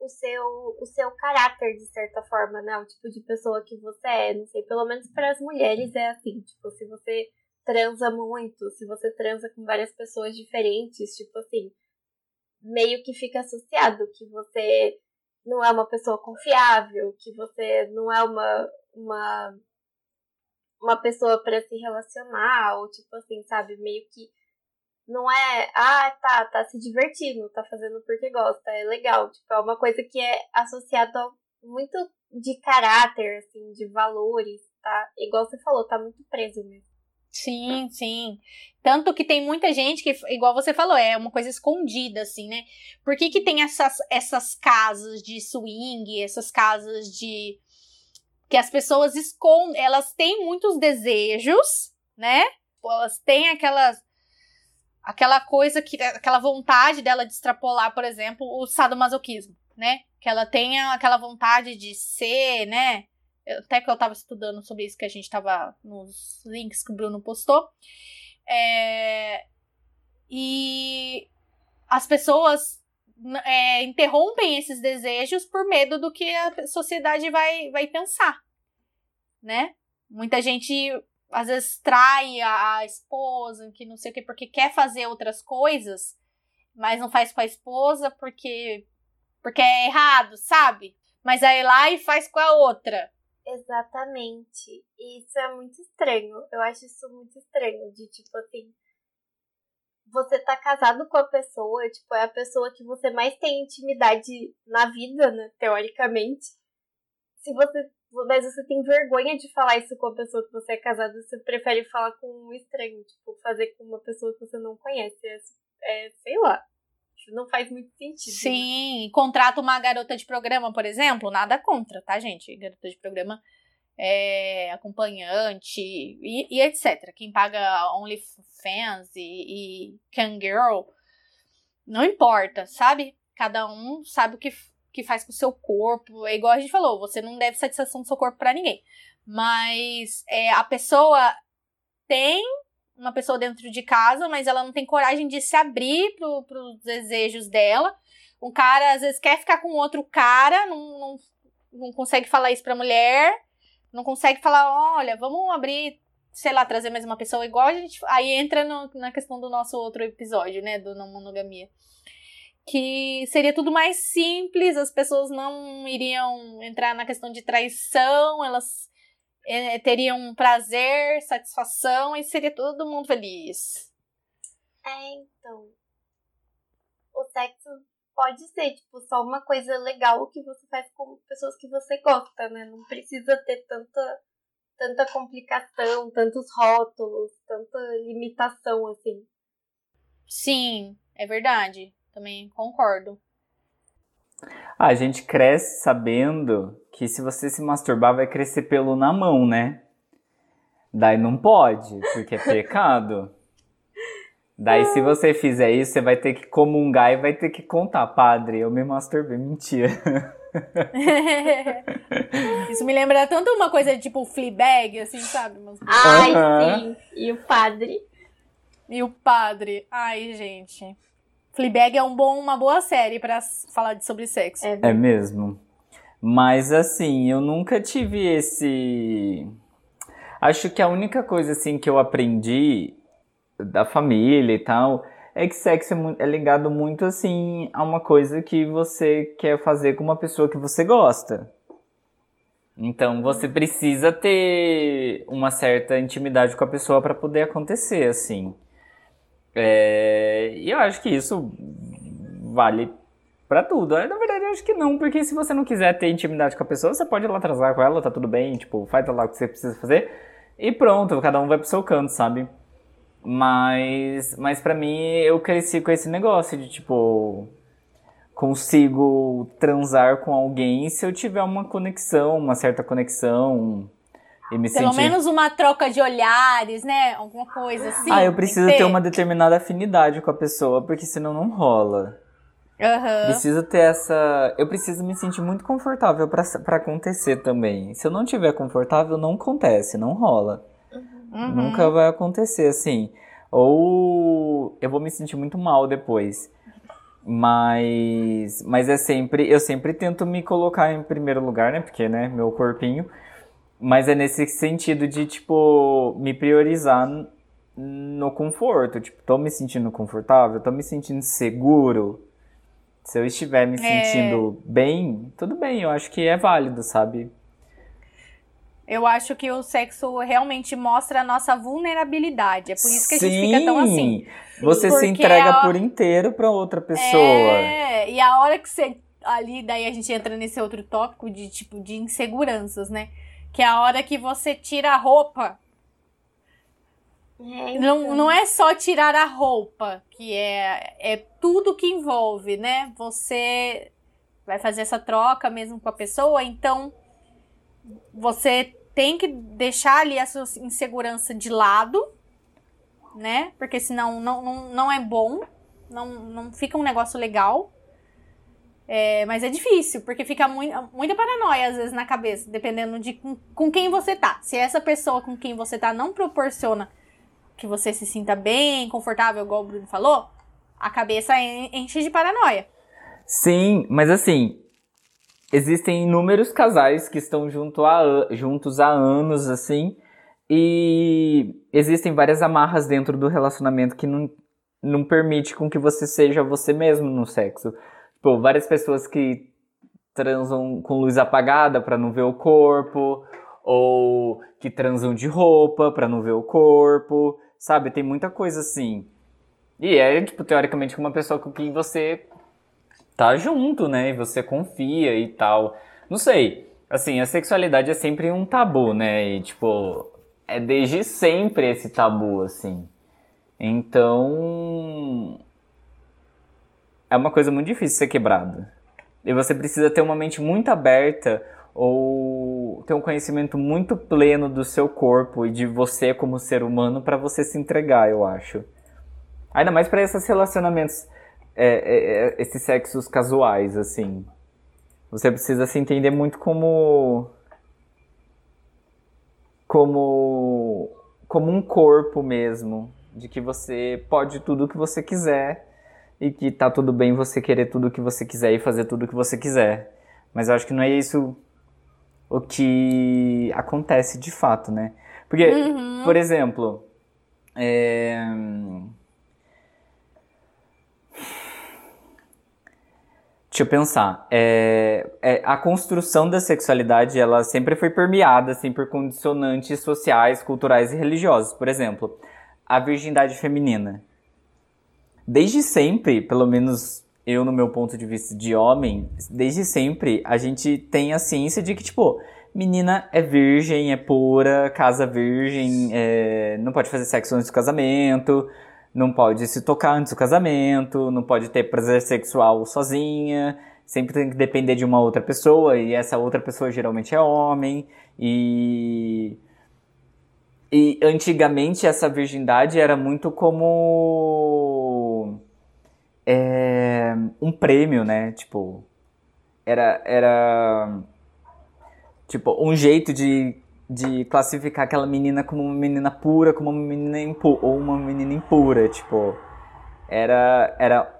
o seu, o seu caráter, de certa forma, né? O tipo de pessoa que você é. Não sei, pelo menos para as mulheres é assim. Tipo, se você transa muito, se você transa com várias pessoas diferentes, tipo assim, meio que fica associado que você não é uma pessoa confiável, que você não é uma, uma uma pessoa para se relacionar, ou tipo assim, sabe, meio que não é, ah, tá, tá se divertindo, tá fazendo porque gosta, é legal, tipo, é uma coisa que é associada muito de caráter, assim, de valores, tá? Igual você falou, tá muito preso mesmo. Sim, sim. Tanto que tem muita gente que, igual você falou, é uma coisa escondida, assim, né? Por que, que tem essas, essas casas de swing, essas casas de que as pessoas escondem, elas têm muitos desejos, né? Elas têm aquelas aquela coisa que aquela vontade dela de extrapolar, por exemplo, o sadomasoquismo, né? Que ela tenha aquela vontade de ser, né? Até que eu tava estudando sobre isso que a gente tava nos links que o Bruno postou. É, e as pessoas é, interrompem esses desejos por medo do que a sociedade vai, vai pensar, né? Muita gente às vezes trai a, a esposa, que não sei o que, porque quer fazer outras coisas, mas não faz com a esposa porque porque é errado, sabe? Mas aí lá e faz com a outra. Exatamente. Isso é muito estranho. Eu acho isso muito estranho. De tipo assim. Você tá casado com a pessoa, tipo, é a pessoa que você mais tem intimidade na vida, né? Teoricamente. se você. Mas você tem vergonha de falar isso com a pessoa que você é casado, você prefere falar com um estranho, tipo, fazer com uma pessoa que você não conhece. É, é sei lá. Não faz muito sentido. Sim, né? contrata uma garota de programa, por exemplo, nada contra, tá, gente? Garota de programa é, acompanhante e, e, etc. Quem paga OnlyFans e, e Kangirl, não importa, sabe? Cada um sabe o que, que faz com o seu corpo. É igual a gente falou, você não deve satisfação do seu corpo para ninguém. Mas é, a pessoa tem uma pessoa dentro de casa, mas ela não tem coragem de se abrir pro, pros desejos dela. Um cara, às vezes, quer ficar com outro cara, não, não, não consegue falar isso pra mulher não consegue falar, olha, vamos abrir, sei lá, trazer mais uma pessoa igual a gente. Aí entra no, na questão do nosso outro episódio, né? Do não monogamia. Que seria tudo mais simples, as pessoas não iriam entrar na questão de traição, elas é, teriam prazer, satisfação e seria todo mundo feliz. É, então. O sexo pode ser, tipo, só uma coisa legal que você faz com pessoas que você gosta, né? Não precisa ter tanta, tanta complicação, tantos rótulos, tanta limitação, assim. Sim, é verdade. Também concordo. Ah, a gente cresce sabendo que se você se masturbar vai crescer pelo na mão, né? Daí não pode, porque é pecado. (laughs) Daí, se você fizer isso, você vai ter que comungar e vai ter que contar, padre, eu me masturbei. Mentira. (laughs) isso me lembra tanto uma coisa tipo Fleabag, assim, sabe? Ai, sim. E o padre. E o padre. Ai, gente. Fleabag é um bom, uma boa série para falar de, sobre sexo. É, é mesmo. Mas, assim, eu nunca tive esse... Acho que a única coisa, assim, que eu aprendi da família e tal, é que sexo é, é, ligado muito assim a uma coisa que você quer fazer com uma pessoa que você gosta. Então você precisa ter uma certa intimidade com a pessoa para poder acontecer assim. É, e eu acho que isso vale para tudo. Na verdade, eu acho que não, porque se você não quiser ter intimidade com a pessoa, você pode ir lá atrasar com ela, tá tudo bem, tipo, faz lá o que você precisa fazer e pronto, cada um vai pro seu canto, sabe? Mas, mas para mim, eu cresci com esse negócio de tipo. Consigo transar com alguém se eu tiver uma conexão, uma certa conexão. E me Pelo sentir... menos uma troca de olhares, né? Alguma coisa assim. Ah, eu preciso ter. ter uma determinada afinidade com a pessoa, porque senão não rola. Uhum. Preciso ter essa. Eu preciso me sentir muito confortável para acontecer também. Se eu não tiver confortável, não acontece, não rola. Uhum. Nunca vai acontecer assim. Ou eu vou me sentir muito mal depois. Mas, mas é sempre, eu sempre tento me colocar em primeiro lugar, né? Porque, né, meu corpinho. Mas é nesse sentido de, tipo, me priorizar no conforto. Tipo, tô me sentindo confortável, tô me sentindo seguro. Se eu estiver me é. sentindo é... bem, tudo bem, eu acho que é válido, sabe? Eu acho que o sexo realmente mostra a nossa vulnerabilidade. É por isso que Sim, a gente fica tão assim. Você se entrega a... por inteiro para outra pessoa. É, e a hora que você. Ali, daí a gente entra nesse outro tópico de tipo de inseguranças, né? Que é a hora que você tira a roupa. É, então. não, não é só tirar a roupa, que é, é tudo que envolve, né? Você vai fazer essa troca mesmo com a pessoa, então você tem que deixar ali a sua insegurança de lado, né? Porque senão não, não, não é bom, não, não fica um negócio legal. É, mas é difícil, porque fica muito, muita paranoia às vezes na cabeça, dependendo de com, com quem você tá. Se essa pessoa com quem você tá não proporciona que você se sinta bem, confortável, igual o Bruno falou, a cabeça enche de paranoia. Sim, mas assim, existem inúmeros casais que estão junto a, juntos há anos, assim, e existem várias amarras dentro do relacionamento que não, não permite com que você seja você mesmo no sexo. Tipo, várias pessoas que transam com luz apagada para não ver o corpo, ou que transam de roupa para não ver o corpo, sabe? Tem muita coisa assim. E é, tipo, teoricamente, uma pessoa com quem você tá junto, né? E você confia e tal. Não sei. Assim, a sexualidade é sempre um tabu, né? E, tipo, é desde sempre esse tabu, assim. Então. É uma coisa muito difícil ser quebrada. E você precisa ter uma mente muito aberta ou ter um conhecimento muito pleno do seu corpo e de você como ser humano para você se entregar, eu acho. Ainda mais para esses relacionamentos, é, é, é, esses sexos casuais, assim. Você precisa se entender muito como. como. como um corpo mesmo. De que você pode tudo o que você quiser e que tá tudo bem você querer tudo o que você quiser e fazer tudo o que você quiser. Mas eu acho que não é isso o que acontece de fato, né? Porque, uhum. por exemplo, é... Deixa eu pensar. É, é, a construção da sexualidade, ela sempre foi permeada, assim, por condicionantes sociais, culturais e religiosos. Por exemplo, a virgindade feminina. Desde sempre, pelo menos eu, no meu ponto de vista de homem, desde sempre a gente tem a ciência de que, tipo, menina é virgem, é pura, casa virgem, é, não pode fazer sexo antes do casamento, não pode se tocar antes do casamento, não pode ter prazer sexual sozinha, sempre tem que depender de uma outra pessoa, e essa outra pessoa geralmente é homem, e. E antigamente essa virgindade era muito como é, um prêmio, né? Tipo, era, era tipo um jeito de, de classificar aquela menina como uma menina pura, como uma menina impura, ou uma menina impura, tipo, era era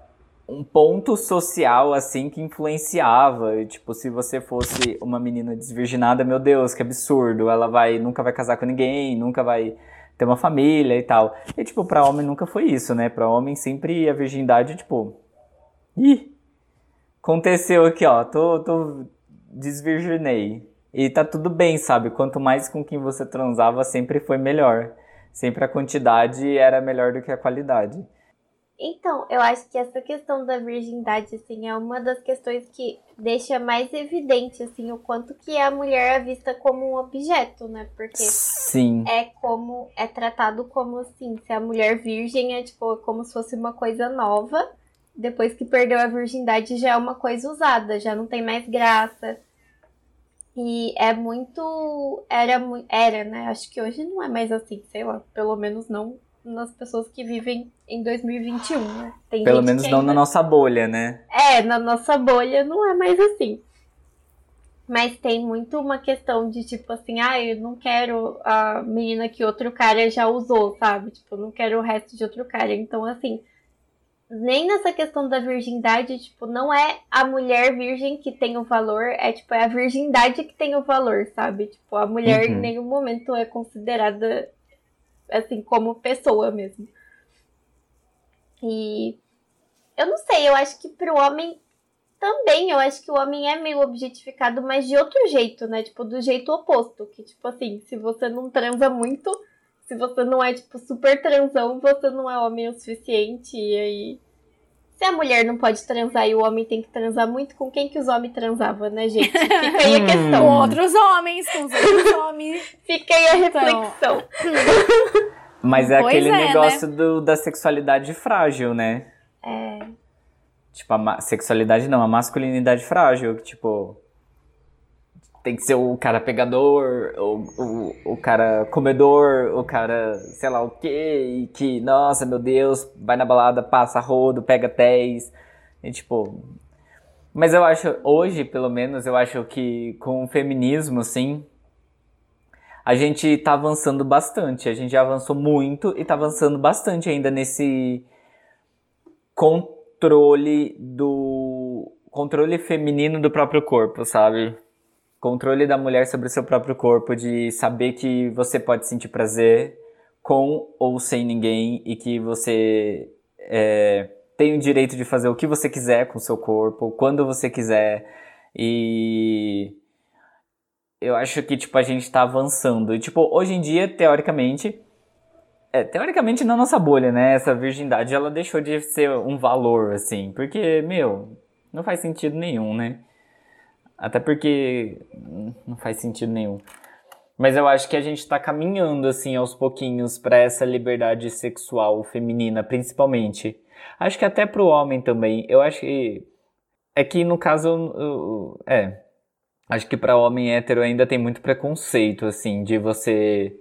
um ponto social assim que influenciava, tipo, se você fosse uma menina desvirginada, meu Deus, que absurdo, ela vai nunca vai casar com ninguém, nunca vai ter uma família e tal. E, tipo, pra homem nunca foi isso, né? Pra homem sempre a virgindade, tipo. Ih! Aconteceu aqui, ó. Tô, tô. Desvirginei. E tá tudo bem, sabe? Quanto mais com quem você transava, sempre foi melhor. Sempre a quantidade era melhor do que a qualidade. Então, eu acho que essa questão da virgindade, assim, é uma das questões que deixa mais evidente, assim, o quanto que a mulher é vista como um objeto, né? Porque Sim. é como, é tratado como, assim, se a mulher virgem é, tipo, como se fosse uma coisa nova, depois que perdeu a virgindade já é uma coisa usada, já não tem mais graça. E é muito, era, era, né? Acho que hoje não é mais assim, sei lá, pelo menos não nas pessoas que vivem em 2021, né? Tem Pelo menos não ainda... na nossa bolha, né? É, na nossa bolha não é mais assim. Mas tem muito uma questão de tipo assim, ah, eu não quero a menina que outro cara já usou, sabe? Tipo, eu não quero o resto de outro cara. Então, assim, nem nessa questão da virgindade, tipo, não é a mulher virgem que tem o valor, é tipo, é a virgindade que tem o valor, sabe? Tipo, a mulher uhum. em nenhum momento é considerada assim, como pessoa mesmo. E eu não sei, eu acho que pro homem também, eu acho que o homem é meio objetificado, mas de outro jeito, né? Tipo, do jeito oposto. Que, tipo assim, se você não transa muito, se você não é, tipo, super transão, você não é homem o suficiente. E aí se a mulher não pode transar e o homem tem que transar muito, com quem que os homens transavam, né, gente? (laughs) Fica aí a questão. Com outros homens, com os outros (laughs) homens. Fica aí a então. reflexão. Então... (laughs) Mas é pois aquele é, né? negócio né? do, da sexualidade frágil, né? É. Tipo, a sexualidade não, a masculinidade frágil, que, tipo, tem que ser o cara pegador, o, o, o cara comedor, o cara sei lá o quê, e que, nossa, meu Deus, vai na balada, passa rodo, pega 10, e tipo... Mas eu acho, hoje, pelo menos, eu acho que com o feminismo, assim, a gente tá avançando bastante, a gente já avançou muito e tá avançando bastante ainda nesse controle do... controle feminino do próprio corpo, sabe? Controle da mulher sobre o seu próprio corpo, de saber que você pode sentir prazer com ou sem ninguém e que você é, tem o direito de fazer o que você quiser com o seu corpo, quando você quiser. E eu acho que tipo a gente tá avançando. E tipo, hoje em dia, teoricamente, é, teoricamente na nossa bolha, né, essa virgindade ela deixou de ser um valor assim, porque, meu, não faz sentido nenhum, né? Até porque não faz sentido nenhum. Mas eu acho que a gente tá caminhando, assim, aos pouquinhos para essa liberdade sexual feminina, principalmente. Acho que até pro homem também. Eu acho que. É que no caso. É. Acho que para homem hétero ainda tem muito preconceito, assim, de você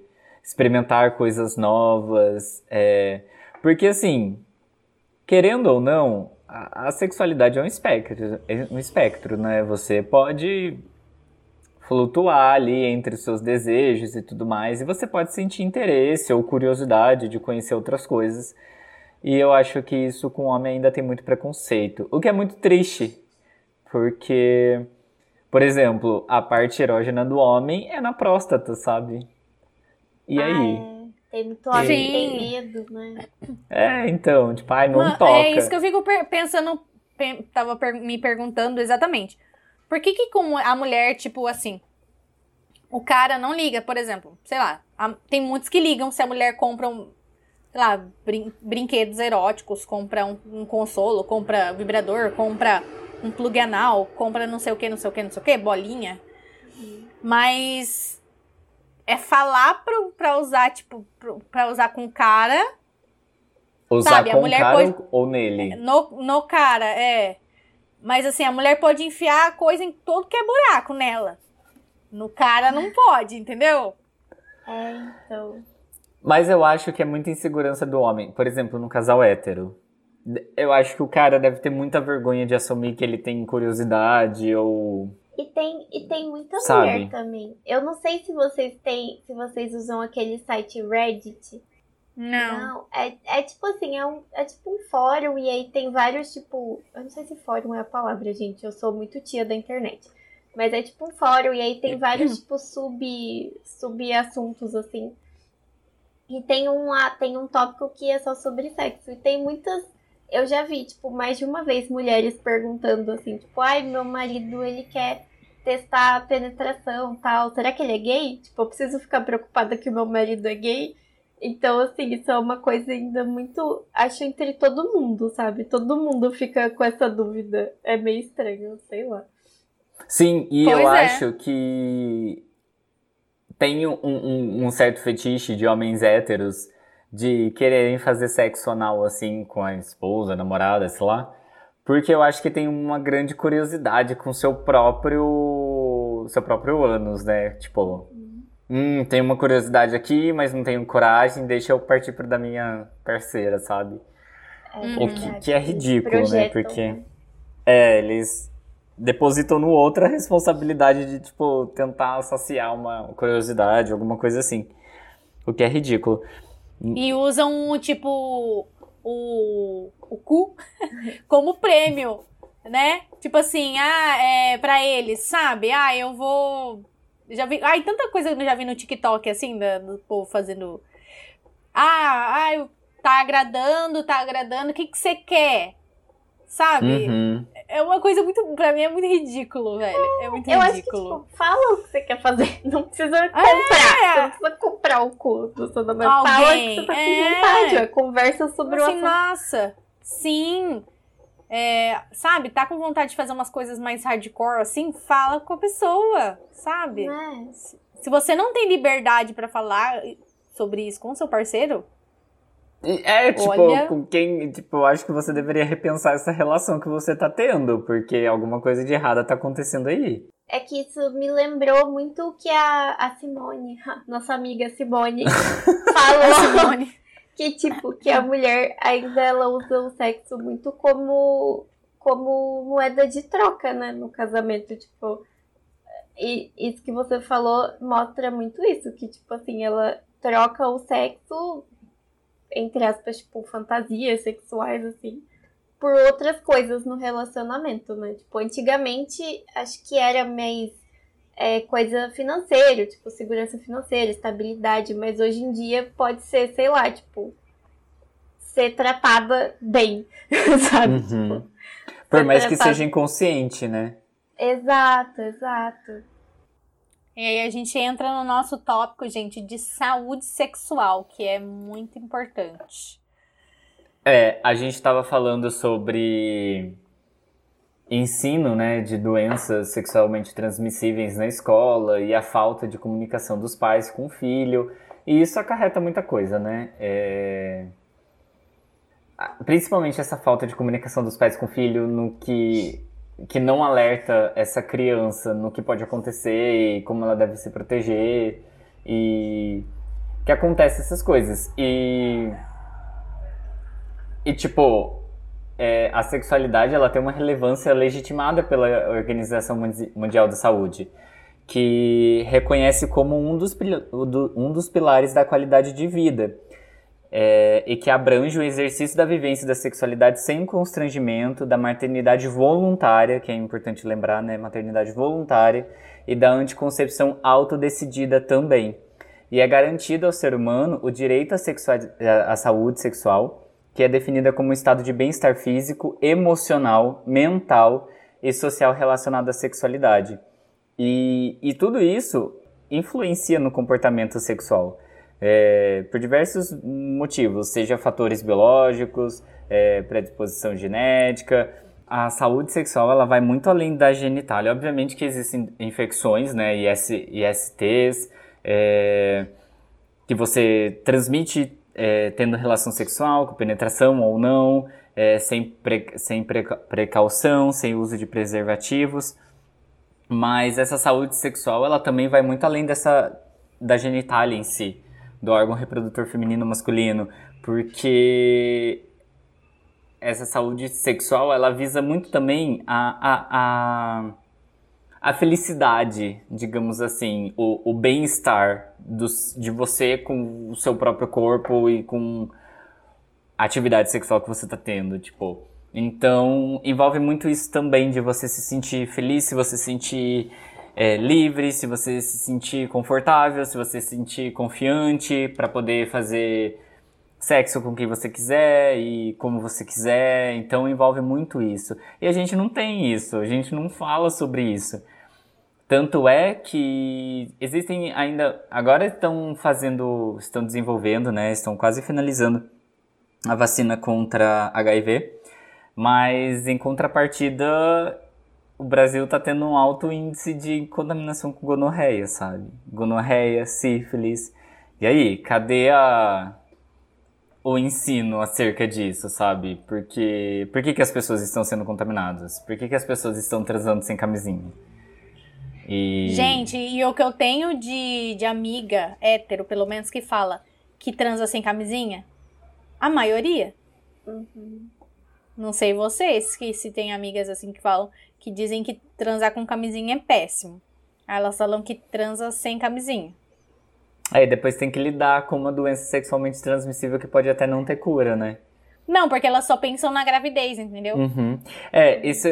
experimentar coisas novas. É... Porque, assim, querendo ou não, a, sexualidade é um espectro, é um espectro, né? Você pode flutuar ali entre os seus desejos e tudo mais, e você pode sentir interesse ou curiosidade de conhecer outras coisas. E eu acho que isso com o homem ainda tem muito preconceito, o que é muito triste, porque, por exemplo, a parte erógena do homem é na próstata, sabe? E aí? É. Tem muito homem que tem medo, né? É, então, tipo, ai, não Mano, toca. É isso que eu fico pensando, tava me perguntando exatamente. Por que que com a mulher, tipo assim, o cara não liga, por exemplo, sei lá, a, tem muitos que ligam se a mulher compra um, sei lá, brin brinquedos eróticos, compra um, um, consolo, compra vibrador, compra um plug anal, compra não sei o que, não sei o que, não sei o que, bolinha. Mas é falar pro, pra usar, tipo, pro, pra usar com o cara. Usar sabe? com a mulher cara pode, ou nele? No, no cara, é. Mas assim, a mulher pode enfiar coisa em todo que é buraco nela. No cara não pode, entendeu? É, então. Mas eu acho que é muita insegurança do homem. Por exemplo, no casal hétero. Eu acho que o cara deve ter muita vergonha de assumir que ele tem curiosidade ou e tem, e tem muita Sabe? mulher também. Eu não sei se vocês têm, se vocês usam aquele site Reddit. Não. Não, é, é tipo assim, é, um, é tipo um fórum e aí tem vários, tipo. Eu não sei se fórum é a palavra, gente. Eu sou muito tia da internet. Mas é tipo um fórum e aí tem vários, tipo, sub, sub-assuntos, assim. E tem um tem um tópico que é só sobre sexo. E tem muitas. Eu já vi, tipo, mais de uma vez mulheres perguntando assim, tipo, ai, meu marido, ele quer testar a penetração tal. Será que ele é gay? Tipo, eu preciso ficar preocupada que o meu marido é gay. Então, assim, isso é uma coisa ainda muito. Acho entre todo mundo, sabe? Todo mundo fica com essa dúvida. É meio estranho, sei lá. Sim, e Pois eu é. acho que tem um, um- um certo fetiche de homens héteros de quererem fazer sexo anal assim com a esposa, namorada, sei lá. Porque eu acho que tem uma grande curiosidade com seu próprio. seu próprio ânus, né? Tipo, hum, tenho uma curiosidade aqui, mas não tenho coragem, deixa eu partir pro da minha parceira, sabe? É Uhum. O que, que é ridículo, né? Porque. né? É, eles depositam no outro a responsabilidade de, tipo, tentar saciar uma curiosidade, alguma coisa assim. O que é ridículo. E usam, tipo, o, o cu (laughs) como prêmio, né? Tipo assim, ah, é pra eles, sabe? Ah, eu vou. Já vi. Ai, tanta coisa que eu já vi no TikTok, assim, do povo fazendo. Ah, ai, tá agradando, tá agradando, o que que você quer? Sabe? Uhum. É uma coisa muito. Pra mim é muito ridículo, velho. É muito Eu acho que, ridículo. tipo, fala o que você quer fazer. (laughs) Não precisa comprar. Você não precisa comprar o cu do seu namorado. Fala que Alguém, você tá com é. vontade. ó. Conversa sobre o assim, assunto. nossa, sim. É, sabe, tá com vontade de fazer umas coisas mais hardcore assim, fala com a pessoa, sabe? Né? Se você não tem liberdade pra falar sobre isso com o seu parceiro, É, tipo, Olha- com quem. Tipo, eu acho que você deveria repensar essa relação que você tá tendo, porque alguma coisa de errada tá acontecendo aí. É que isso me lembrou muito o que a, a Simone, (laughs) nossa amiga Simone, (laughs) falou. Simone. (laughs) que tipo que a mulher ainda ela usa o sexo muito como como moeda de troca, né, no casamento, tipo, e isso que você falou mostra muito isso, que tipo assim, ela troca o sexo entre aspas, tipo, fantasias sexuais assim, por outras coisas no relacionamento, né? Tipo, antigamente acho que era mais é, coisa financeira, tipo, segurança financeira, estabilidade, mas hoje em dia pode ser, sei lá, tipo, ser tratada bem, (laughs) sabe? Uhum. Tipo, Por mais que tratada- seja inconsciente, né? Exato, exato. E aí a gente entra no nosso tópico, gente, de saúde sexual, que é muito importante. É, a gente tava falando sobre ensino né, de doenças sexualmente transmissíveis na escola e a falta de comunicação dos pais com o filho. E isso acarreta muita coisa, né? É... Principalmente essa falta de comunicação dos pais com o filho no que, que não alerta essa criança no que pode acontecer e como ela deve se proteger e que acontece essas coisas. E, e tipo, é, a sexualidade ela tem uma relevância legitimada pela Organização Mundial da Saúde, que reconhece como um dos, um dos pilares da qualidade de vida. É, e que abrange o exercício da vivência da sexualidade sem constrangimento, da maternidade voluntária, que é importante lembrar, né? Maternidade voluntária, e da anticoncepção autodecidida também. E é garantido ao ser humano o direito à, à saúde sexual, que é definida como um estado de bem-estar físico, emocional, mental e social relacionado à sexualidade. E, e tudo isso influencia no comportamento sexual. É, por diversos motivos, seja fatores biológicos, é, predisposição genética. A saúde sexual ela vai muito além da genitália. Obviamente que existem infecções, né, IS, ISTs, é, que você transmite é, tendo relação sexual, com penetração ou não, é, sem, pre, sem precaução, sem uso de preservativos. Mas essa saúde sexual, ela também vai muito além dessa da genitália em si, do órgão reprodutor feminino masculino, porque essa saúde sexual, ela visa muito também a, a, a a felicidade, digamos assim, o, o bem-estar de você com o seu próprio corpo e com a atividade sexual que você está tendo, tipo. Então, envolve muito isso também de você se sentir feliz, se você se sentir é, livre, se você se sentir confortável, se você se sentir confiante para poder fazer sexo com quem você quiser e como você quiser. Então, envolve muito isso. E a gente não tem isso, a gente não fala sobre isso. Tanto é que existem ainda. Agora estão fazendo. Estão desenvolvendo, né? Estão quase finalizando a vacina contra HIV. Mas em contrapartida, o Brasil está tendo um alto índice de contaminação com gonorreia, sabe? Gonorreia, sífilis. E aí, cadê a, o ensino acerca disso, sabe? Porque por que, que as pessoas estão sendo contaminadas? Por que, que as pessoas estão transando sem camisinha? E... Gente, e o que eu tenho de, de amiga hétero, pelo menos, que fala que transa sem camisinha? A maioria. Uhum. Não sei vocês, que se tem amigas assim que falam, que dizem que transar com camisinha é péssimo. Elas falam que transa sem camisinha. Aí depois tem que lidar com uma doença sexualmente transmissível que pode até não ter cura, né? Não, porque elas só pensam na gravidez, entendeu? Uhum. É, isso,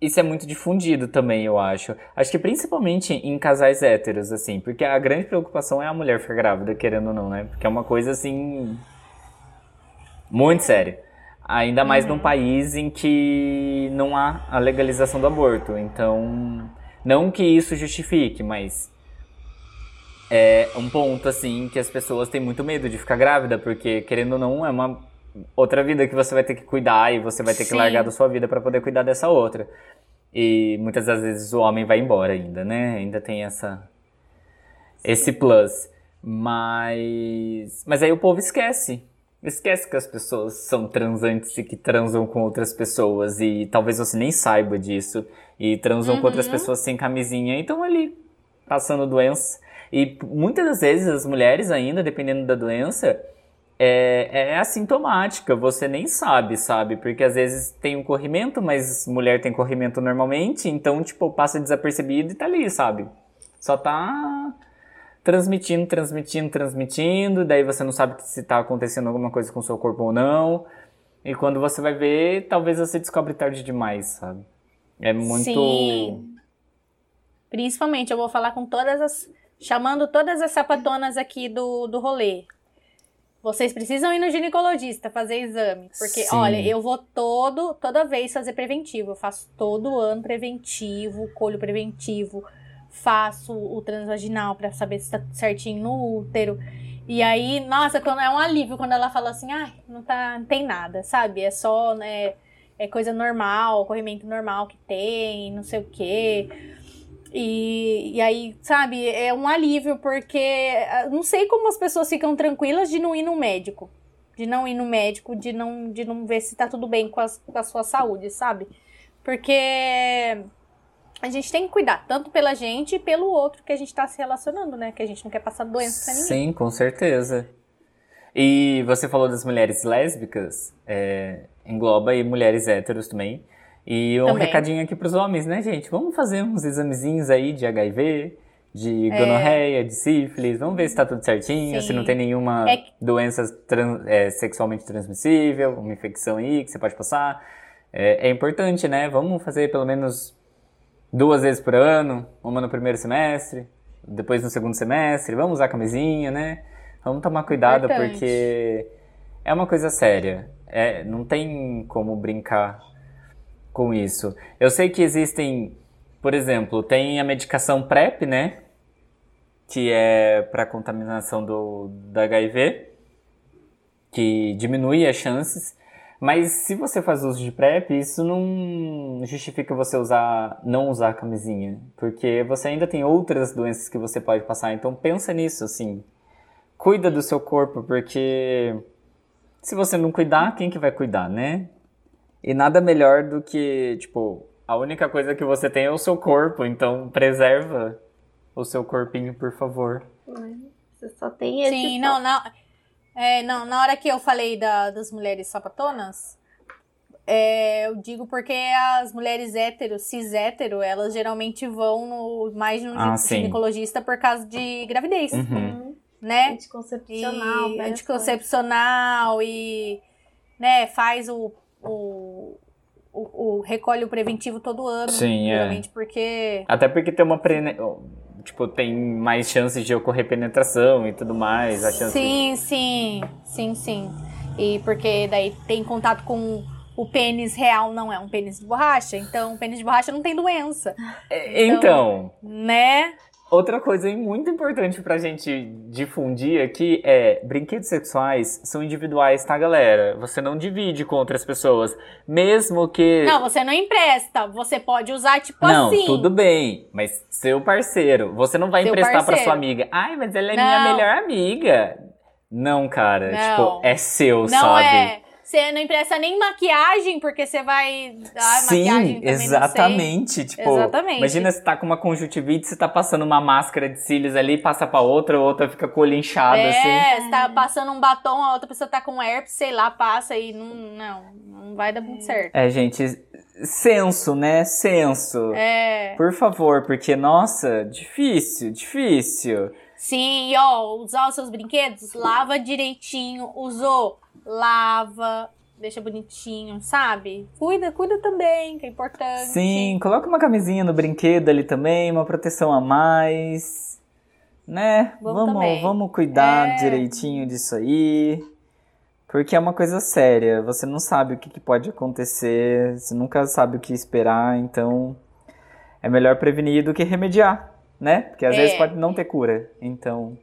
isso é muito difundido também, eu acho. Acho que principalmente em casais héteros, assim, porque a grande preocupação é a mulher ficar grávida, querendo ou não, né? Porque é uma coisa assim. muito séria. Ainda mais uhum. num país em que não há a legalização do aborto. Então, não que isso justifique, mas é um ponto assim que as pessoas têm muito medo de ficar grávida, porque querendo ou não é uma outra vida que você vai ter que cuidar e você vai ter Sim. que largar da sua vida para poder cuidar dessa outra. E muitas das vezes o homem vai embora ainda, né? Ainda tem essa esse plus. Mas mas aí o povo esquece. Esquece que as pessoas são transantes e que transam com outras pessoas e talvez você nem saiba disso e transam uhum. com outras uhum. pessoas sem camisinha e estão ali passando doença. E muitas das vezes as mulheres ainda, dependendo da doença, é, é assintomática, você nem sabe, sabe? Porque às vezes tem um corrimento, mas mulher tem corrimento normalmente, então, tipo, passa desapercebido e tá ali, sabe? Só tá transmitindo, transmitindo, transmitindo, daí você não sabe se tá acontecendo alguma coisa com o seu corpo ou não. E quando você vai ver, talvez você descobre tarde demais, sabe? É muito. Sim. Principalmente, eu vou falar com todas as. chamando todas as sapatonas aqui do, do rolê. Vocês precisam ir no ginecologista fazer exame. Porque, Sim. olha, eu vou todo, toda vez fazer preventivo. Eu faço todo ano preventivo, colho preventivo, faço o transvaginal para saber se tá certinho no útero. E aí, nossa, quando é um alívio quando ela fala assim, ah, não, tá, não tem nada, sabe? É só, né? é coisa normal, corrimento normal que tem, não sei o quê. E, e aí, sabe, é um alívio, porque ah, não sei como as pessoas ficam tranquilas de não ir no médico. De não ir no médico, de não, de não ver se tá tudo bem com, com a sua saúde, sabe? Porque a gente tem que cuidar, tanto pela gente e pelo outro que a gente tá se relacionando, né? Que a gente não quer passar doença pra ninguém. Sim, com certeza. E você falou das mulheres lésbicas, é, engloba aí mulheres héteros também. E um Também. recadinho aqui pros homens, né, gente? Vamos fazer uns examezinhos aí de HIV, de gonorreia, de sífilis. Vamos ver se tá tudo certinho, Sim. se não tem nenhuma É doença tran- é, sexualmente transmissível, uma infecção aí que você pode passar. É, é importante, né? Vamos fazer pelo menos duas vezes por ano, uma no primeiro semestre, depois no segundo semestre. Vamos usar camisinha, né? Vamos tomar cuidado Importante. porque é uma coisa séria. É, não tem como brincar com isso. Eu sei que existem, por exemplo, tem a medicação PrEP, né? Que é para contaminação do, da HIV, que diminui as chances. Mas se você faz uso de PrEP, isso não justifica você usar, não usar camisinha, porque você ainda tem outras doenças que você pode passar. Então pensa nisso, assim, cuida do seu corpo, porque se você não cuidar, quem que vai cuidar, né? E nada melhor do que, tipo, a única coisa que você tem é o seu corpo, então preserva o seu corpinho, por favor. Você só tem esse. Sim, só. não, na, é, não, na hora que eu falei da- das mulheres sapatonas, é, eu digo porque as mulheres hétero, cis hétero, elas geralmente vão no, mais no Ah, gi- sim. ginecologista por causa de gravidez, Uhum. Né? Anticoncepcional. e anticoncepcional e né, faz o, o, o, o- recolhe o preventivo todo ano, Sim, é. porque Até porque tem uma prene... tipo, tem mais chances de ocorrer penetração e tudo mais, a chance Sim, sim, sim, sim. E porque daí tem contato com o pênis real, não é um pênis de borracha, então o pênis de borracha não tem doença, É, Então, né? Outra coisa muito importante pra gente difundir aqui é brinquedos sexuais são individuais, tá, galera? Você não divide com outras pessoas, mesmo que Não, você não empresta, você pode usar tipo Não, assim. tudo bem, mas seu parceiro, você não vai Seu emprestar pra parceiro. sua amiga. Ai, mas ela é minha Não. melhor amiga. Não, cara, Não. tipo, é seu, Não sabe? é. Você não empresta nem maquiagem, porque você vai. Ah, maquiagem Sim, também sei. exatamente. Tipo, Exatamente. imagina você tá com uma conjuntivite, você tá passando uma máscara de cílios ali, passa pra outra, a outra fica com o olho inchado, assim. É, você tá passando um batom, a outra pessoa tá com herpes, sei lá, passa e não, não, não vai dar muito certo. É, gente, senso, né? Senso. É. Por favor, porque, nossa, difícil, difícil. Sim, ó, usar os seus brinquedos, lava direitinho, usou, lava, deixa bonitinho, sabe? Cuida, cuida também, que é importante. Sim, coloca uma camisinha no brinquedo ali também, uma proteção a mais. Né? Vamos Vamos, vamos cuidar É. direitinho disso aí. Porque é uma coisa séria. Você não sabe o que, que pode acontecer, você nunca sabe o que esperar, então é melhor prevenir do que remediar, né? Porque às É. vezes pode não ter cura. Então,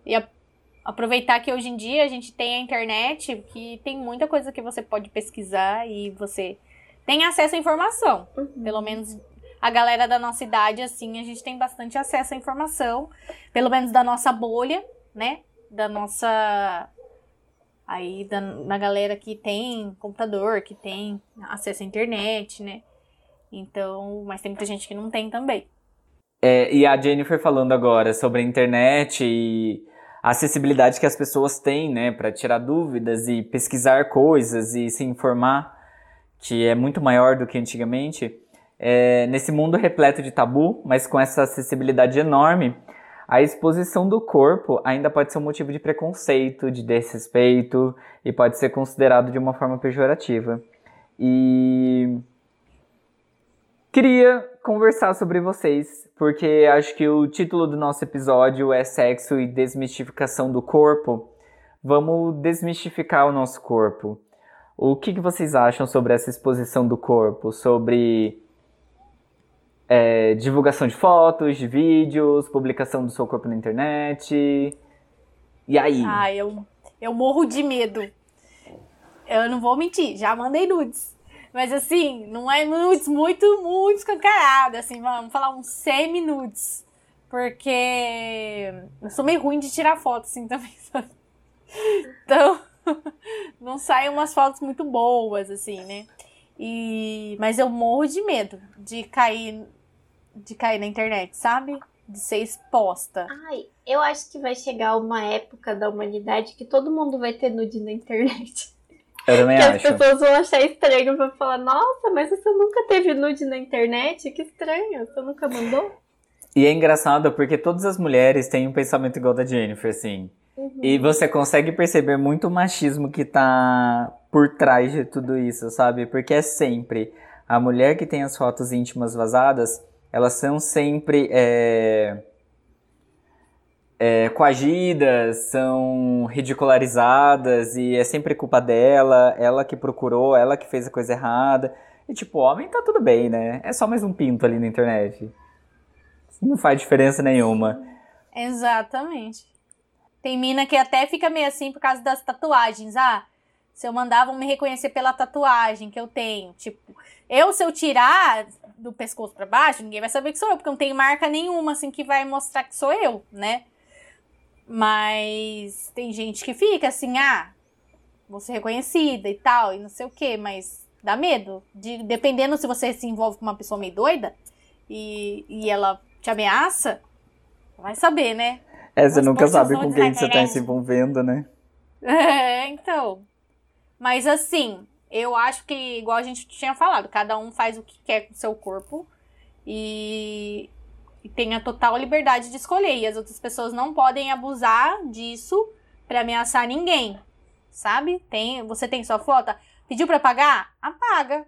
Aproveitar que hoje em dia a gente tem a internet, que tem muita coisa que você pode pesquisar e você tem acesso à informação. Uhum. Pelo menos a galera da nossa idade, assim, a gente tem bastante acesso à informação. Pelo menos da nossa bolha, né? Da nossa. Aí, da, da galera que tem computador, que tem acesso à internet, né? Então, mas tem muita gente que não tem também. É, e a Jennifer falando agora sobre a internet e a acessibilidade que as pessoas têm, né, para tirar dúvidas e pesquisar coisas e se informar, que é muito maior do que antigamente. É, nesse mundo repleto de tabu, mas com essa acessibilidade enorme, a exposição do corpo ainda pode ser um motivo de preconceito, de desrespeito e pode ser considerado de uma forma pejorativa. E Queria conversar sobre vocês, porque acho que o título do nosso episódio é Sexo e Desmistificação do Corpo. Vamos desmistificar o nosso corpo. O que, que vocês acham sobre essa exposição do corpo? Sobre é, divulgação de fotos, de vídeos, publicação do seu corpo na internet? E aí? Ah, eu, eu morro de medo. Eu não vou mentir, já mandei nudes. Mas assim, não é nudes muito, muito escancarado, assim, vamos falar uns 100 minutos. Porque eu sou meio ruim de tirar foto, assim, (laughs) também, sabe? Então, (laughs) não saem umas fotos muito boas, assim, né? E... Mas eu morro de medo de cair, de cair na internet, sabe? De ser exposta. Ai, eu acho que vai chegar uma época da humanidade que todo mundo vai ter nude na internet. (laughs) Eu também (laughs) que acho. as pessoas vão achar estranho, vão falar, nossa, mas você nunca teve nude na internet? Que estranho, você nunca mandou? E é engraçado porque todas as mulheres têm um pensamento igual da Jennifer, assim. Uhum. E você consegue perceber muito o machismo que tá por trás de tudo isso, sabe? Porque é sempre a mulher que tem as fotos íntimas vazadas, elas são sempre é, é, coagidas, são ridicularizadas e é sempre culpa dela, ela que procurou, ela que fez a coisa errada. E tipo, homem tá tudo bem, né? É só mais um pinto ali na internet. Não faz diferença nenhuma. Exatamente. Tem mina que até fica meio assim por causa das tatuagens. Ah, se eu mandar, vão me reconhecer pela tatuagem que eu tenho. Tipo, eu, se eu tirar do pescoço pra baixo, ninguém vai saber que sou eu, porque não tem marca nenhuma, assim, que vai mostrar que sou eu, né? Mas tem gente que fica assim, ah, vou ser reconhecida e tal, e não sei o quê, mas dá medo. De, dependendo se você se envolve com uma pessoa meio doida e, e ela te ameaça, vai saber, né? É, você As nunca sabe com quem você tá internet. se envolvendo, né? (laughs) É, então. Mas assim, eu acho que, igual a gente tinha falado, cada um faz o que quer com o seu corpo e tem a total liberdade de escolher. E as outras pessoas não podem abusar disso pra ameaçar ninguém. Sabe? Tem, você tem sua foto? Pediu pra pagar? Apaga.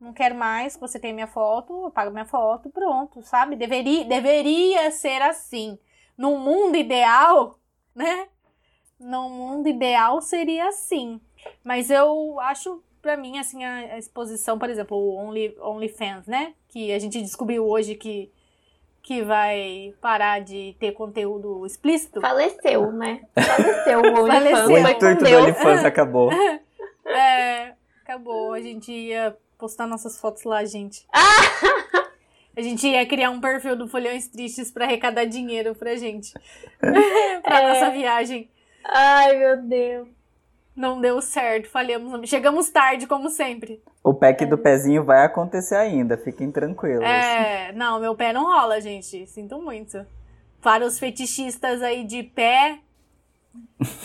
Não quero mais você tenha minha foto, apaga minha foto, pronto, sabe? Deveria, deveria ser assim. No mundo ideal, (laughs) né? No mundo ideal seria assim. Mas eu acho, pra mim, assim, a exposição, por exemplo, o Only, OnlyFans, né? Que a gente descobriu hoje que, que vai parar de ter conteúdo explícito. Faleceu, né? Faleceu o (laughs) OnlyFans. Faleceu. O intuito do. OnlyFans acabou. (laughs) É, acabou. A gente ia postar nossas fotos lá, gente. A gente ia criar um perfil do Folhões Tristes pra arrecadar dinheiro pra gente. (laughs) pra É. nossa viagem. Ai, meu Deus. Não deu certo, falhamos. Chegamos tarde, como sempre. O pack do pezinho vai acontecer ainda, fiquem tranquilos. É, não, meu pé não rola, gente. Sinto muito. Para os fetichistas aí de pé,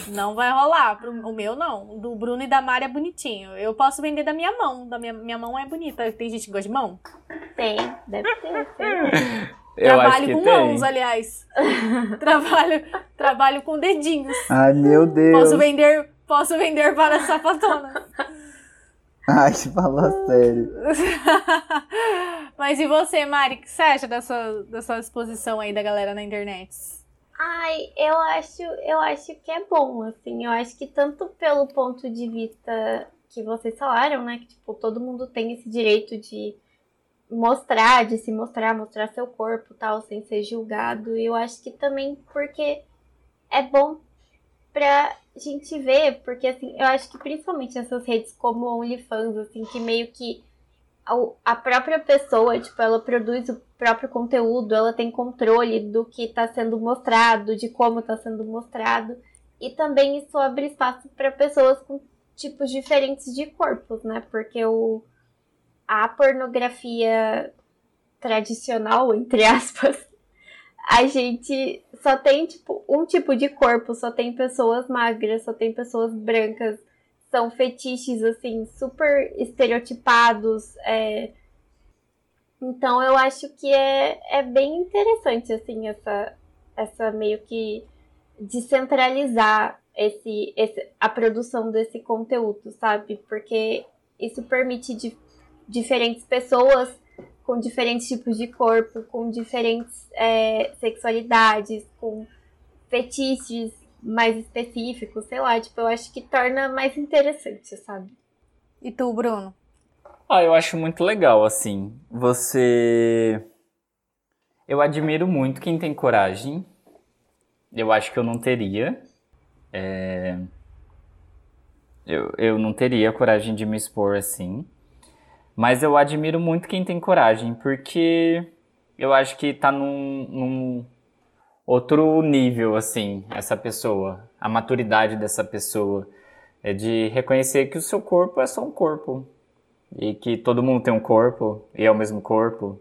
não vai rolar. O meu não. O do Bruno e da Mari é bonitinho. Eu posso vender da minha mão. Da minha, minha mão é bonita. Tem gente que gosta de mão? Tem, deve ter. (laughs) Tem. Eu acho trabalho que com tem. mãos, aliás. (laughs) trabalho, trabalho com dedinhos. Ai, meu Deus. Posso vender, posso vender para sapatona. (laughs) Ai, fala sério. (laughs) Mas e você, Mari? O que você acha dessa, dessa exposição aí da galera na internet? Ai, eu acho, eu acho que é bom, assim. Eu acho que tanto pelo ponto de vista que vocês falaram, né? Que, tipo, todo mundo tem esse direito de mostrar, de se mostrar, mostrar seu corpo tal, sem ser julgado. E eu acho que também porque é bom pra gente ver, porque assim, eu acho que principalmente nessas redes como OnlyFans, assim, que meio que a- a própria pessoa, tipo, ela produz o próprio conteúdo, ela tem controle do que está sendo mostrado, de como está sendo mostrado. E também isso abre espaço para pessoas com tipos diferentes de corpos, né? Porque o, a pornografia tradicional, (laughs) entre aspas, a gente só tem tipo um tipo de corpo, só tem pessoas magras, só tem pessoas brancas, são fetiches assim super estereotipados. é. Então eu acho que é, é bem interessante assim essa essa meio que descentralizar esse, esse a produção desse conteúdo, sabe? Porque isso permite di- diferentes pessoas com diferentes tipos de corpo, com diferentes é, sexualidades, com fetiches mais específicos, sei lá, tipo, eu acho que torna mais interessante, sabe? E tu, Bruno? Ah, eu acho muito legal, assim. Você. Eu admiro muito quem tem coragem. Eu acho que eu não teria. É, Eu, eu não teria coragem de me expor assim. Mas eu admiro muito quem tem coragem, porque eu acho que tá num, num outro nível, assim, essa pessoa. A maturidade dessa pessoa. É de reconhecer que o seu corpo é só um corpo. E que todo mundo tem um corpo, e é o mesmo corpo.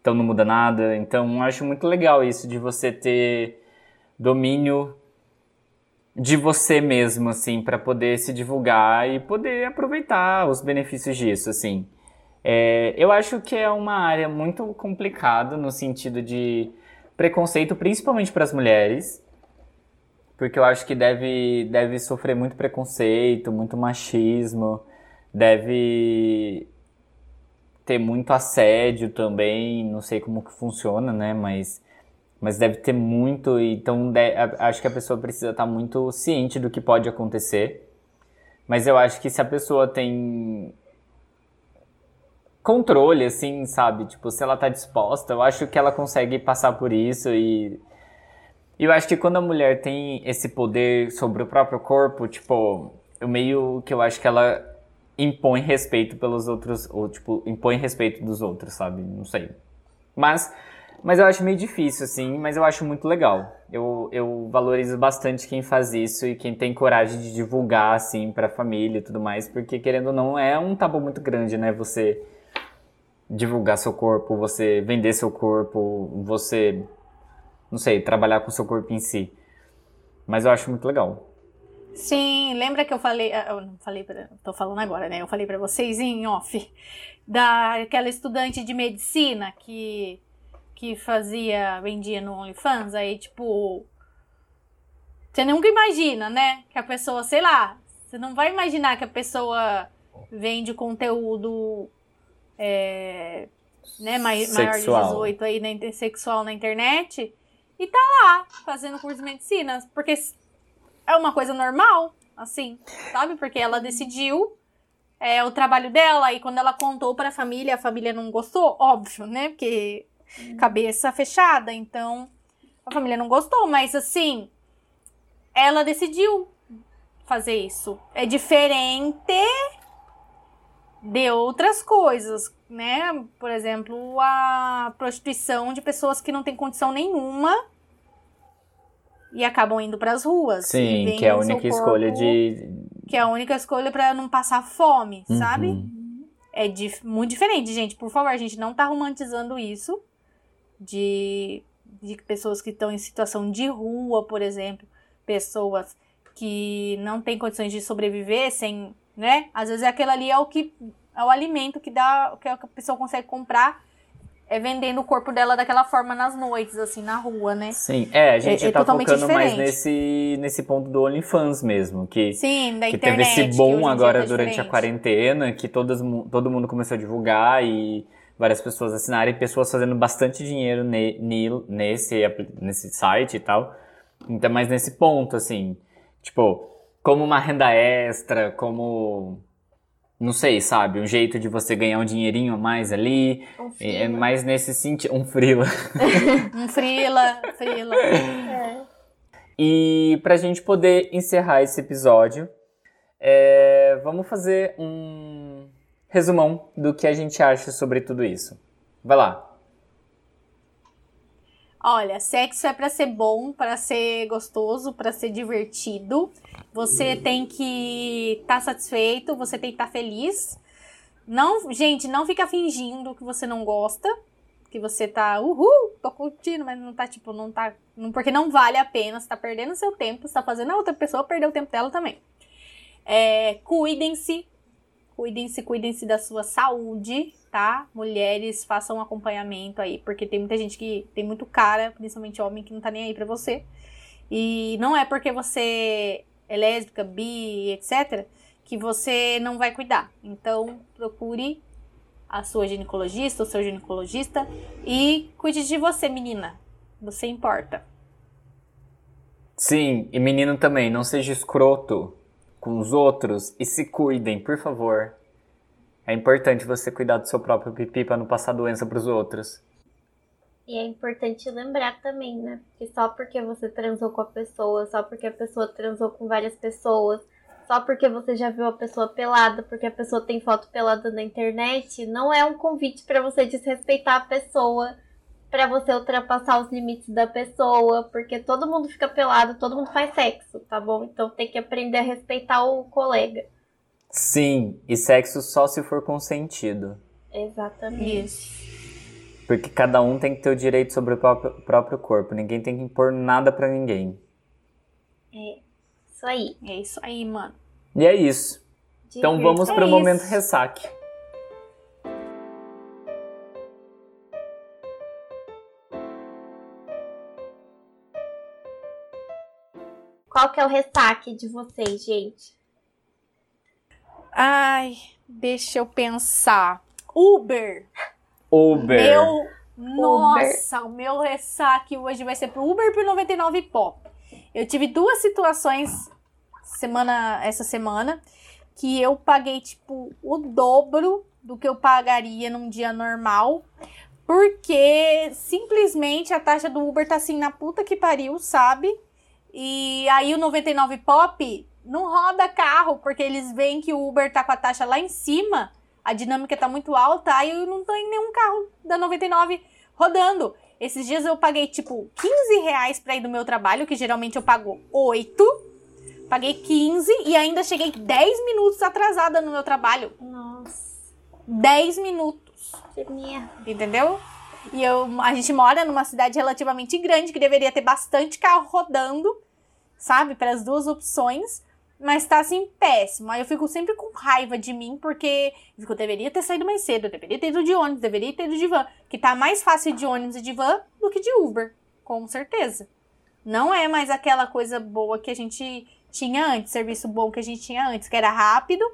Então não muda nada. Então acho muito legal isso de você ter domínio de você mesmo, assim, para poder se divulgar e poder aproveitar os benefícios disso, assim. É, eu acho que é uma área muito complicada no sentido de preconceito, principalmente para as mulheres, porque eu acho que deve, deve sofrer muito preconceito, muito machismo, deve ter muito assédio também, não sei como que funciona, né, mas mas deve ter muito, então acho que a pessoa precisa estar muito ciente do que pode acontecer. Mas eu acho que se a pessoa tem controle, assim, sabe? Tipo, se ela tá disposta, eu acho que ela consegue passar por isso e. Eu acho que quando a mulher tem esse poder sobre o próprio corpo, tipo, eu meio que eu acho que ela impõe respeito pelos outros, ou tipo, impõe respeito dos outros, sabe? Não sei. Mas mas eu acho meio difícil, assim, mas eu acho muito legal. Eu, eu valorizo bastante quem faz isso e quem tem coragem de divulgar, assim, pra família e tudo mais, porque querendo ou não, é um tabu muito grande, né? Você divulgar seu corpo, você vender seu corpo, você, não sei, trabalhar com seu corpo em si. Mas eu acho muito legal. Sim, lembra que eu falei, ah, eu não falei pra, tô falando agora, né? Eu falei para vocês em off daquela estudante de medicina que que fazia, vendia no OnlyFans, aí tipo. Você nunca imagina, né? Que a pessoa, sei lá, você não vai imaginar que a pessoa vende conteúdo é, né, maior de 18 aí, na, sexual na internet e tá lá fazendo curso de medicina. Porque é uma coisa normal, assim, sabe? Porque ela decidiu é, o trabalho dela e quando ela contou pra família, a família não gostou, óbvio, né? Porque cabeça fechada. Então, a família não gostou, mas assim, ela decidiu fazer isso. É diferente de outras coisas, né? Por exemplo, a prostituição de pessoas que não têm condição nenhuma e acabam indo para as ruas. Sim, que é a única corpo, escolha de que é a única escolha para não passar fome, uhum. sabe? É dif muito diferente, gente. Por favor, a gente não tá romantizando isso de, de pessoas que estão em situação de rua, por exemplo, pessoas que não têm condições de sobreviver sem, né? Às vezes aquilo ali é o que é o alimento que dá, que a pessoa consegue comprar é vendendo o corpo dela daquela forma nas noites, assim, na rua, né? Sim, é, a gente é, é tá focando diferente. mais nesse, nesse ponto do OnlyFans mesmo, que, Sim, da que internet, teve esse boom agora tá durante a quarentena, que todas, todo mundo começou a divulgar e várias pessoas assinarem, pessoas fazendo bastante dinheiro ne, ne, nesse, nesse site e tal. Então, mas nesse ponto, assim, tipo, como uma renda extra, como. Não sei, sabe? Um jeito de você ganhar um dinheirinho a mais ali. Um é mais nesse sentido. Um frila. (laughs) um frila, frila. É. E pra gente poder encerrar esse episódio, é, vamos fazer um resumão do que a gente acha sobre tudo isso. Vai lá. Olha, sexo é para ser bom, para ser gostoso, para ser divertido. Você tem que estar tá satisfeito, você tem que estar tá feliz. Não, gente, não fica fingindo que você não gosta, que você tá, uhul, tô curtindo, mas não tá tipo, não tá, não, porque não vale a pena, você tá perdendo seu tempo, você tá fazendo a outra pessoa perder o tempo dela também. É, cuidem-se, Cuidem-se, cuidem-se da sua saúde, tá? Mulheres, façam acompanhamento aí, porque tem muita gente que tem muito cara, principalmente homem, que não tá nem aí pra você. E não é porque você é lésbica, bi, etc., que você não vai cuidar. Então, procure a sua ginecologista, o seu ginecologista e cuide de você, menina. Você importa. Sim, e menino também, não seja escroto com os outros e se cuidem, por favor. É importante você cuidar do seu próprio pipi para não passar doença para os outros. E é importante lembrar também, né? Que só porque você transou com a pessoa, só porque a pessoa transou com várias pessoas, só porque você já viu a pessoa pelada, porque a pessoa tem foto pelada na internet, não é um convite para você desrespeitar a pessoa, para você ultrapassar os limites da pessoa, porque todo mundo fica pelado, todo mundo faz sexo, tá bom? Então tem que aprender a respeitar o colega. Sim, e sexo só se for consentido. Exatamente. Isso. Porque cada um tem que ter o direito sobre o próprio, próprio corpo. Ninguém tem que impor nada pra ninguém. É isso aí. É isso aí, mano. E é isso. Então vamos É pro isso. momento ressaque. Qual que é o ressaque de vocês, gente? Ai, deixa eu pensar. Uber. Uber. Meu. Nossa, o meu ressaque hoje vai ser pro Uber e pro 99 Pop. Eu tive duas situações semana essa semana que eu paguei tipo o dobro do que eu pagaria num dia normal, porque simplesmente a taxa do Uber tá assim na puta que pariu, sabe? E aí o 99 Pop não roda carro, porque eles veem que o Uber tá com a taxa lá em cima, a dinâmica tá muito alta, aí eu não tem nenhum carro da 99 rodando. Esses dias eu paguei tipo 15 reais pra ir do meu trabalho, que geralmente eu pago 8. Paguei 15 e ainda cheguei 10 minutos atrasada no meu trabalho. Nossa, 10 minutos. que merda. Entendeu? E eu, a gente mora numa cidade relativamente grande que deveria ter bastante carro rodando, sabe? Para as duas opções. Mas tá assim péssimo. Aí eu fico sempre com raiva de mim, porque eu deveria ter saído mais cedo, deveria ter ido de ônibus, deveria ter ido de van. Que tá mais fácil de ônibus e de van do que de Uber, com certeza. Não é mais aquela coisa boa que a gente tinha antes, serviço bom que a gente tinha antes, que era rápido.